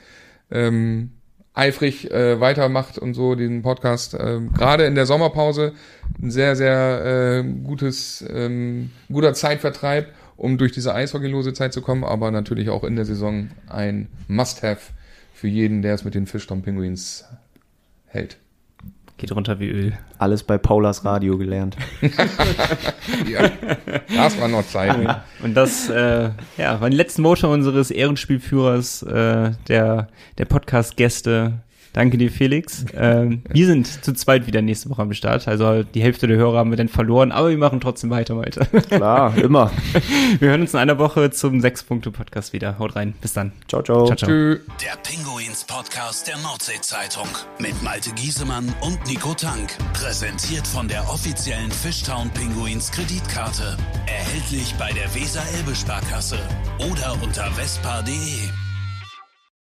ähm, eifrig äh, weitermacht und so diesen Podcast. Ähm, Gerade in der Sommerpause ein sehr, sehr äh, gutes, ähm, guter Zeitvertreib, um durch diese eishockeylose Zeit zu kommen, aber natürlich auch in der Saison ein Must-Have für jeden, der es mit den Fischtown Penguins hält.
Geht runter wie Öl.
Alles bei Paulas Radio gelernt.
Ja, das war noch Zeit.
Und das äh, ja, waren die letzten Worte unseres Ehrenspielführers, äh, der, der Podcast-Gäste. Danke dir, Felix. Ähm, wir sind zu zweit wieder nächste Woche am Start. Also die Hälfte der Hörer haben wir dann verloren, aber wir machen trotzdem weiter weiter.
Klar, immer.
Wir hören uns in einer Woche zum Sechs-Punkte-Podcast wieder. Haut rein. Bis dann.
Ciao, ciao.
Ciao, ciao.
Tschüss.
Der Pinguins-Podcast der Nordsee-Zeitung mit Malte Giesemann und Nico Tank. Präsentiert von der offiziellen Fishtown Pinguins Kreditkarte. Erhältlich bei der Weser-Elbe-Sparkasse oder unter vespa.de.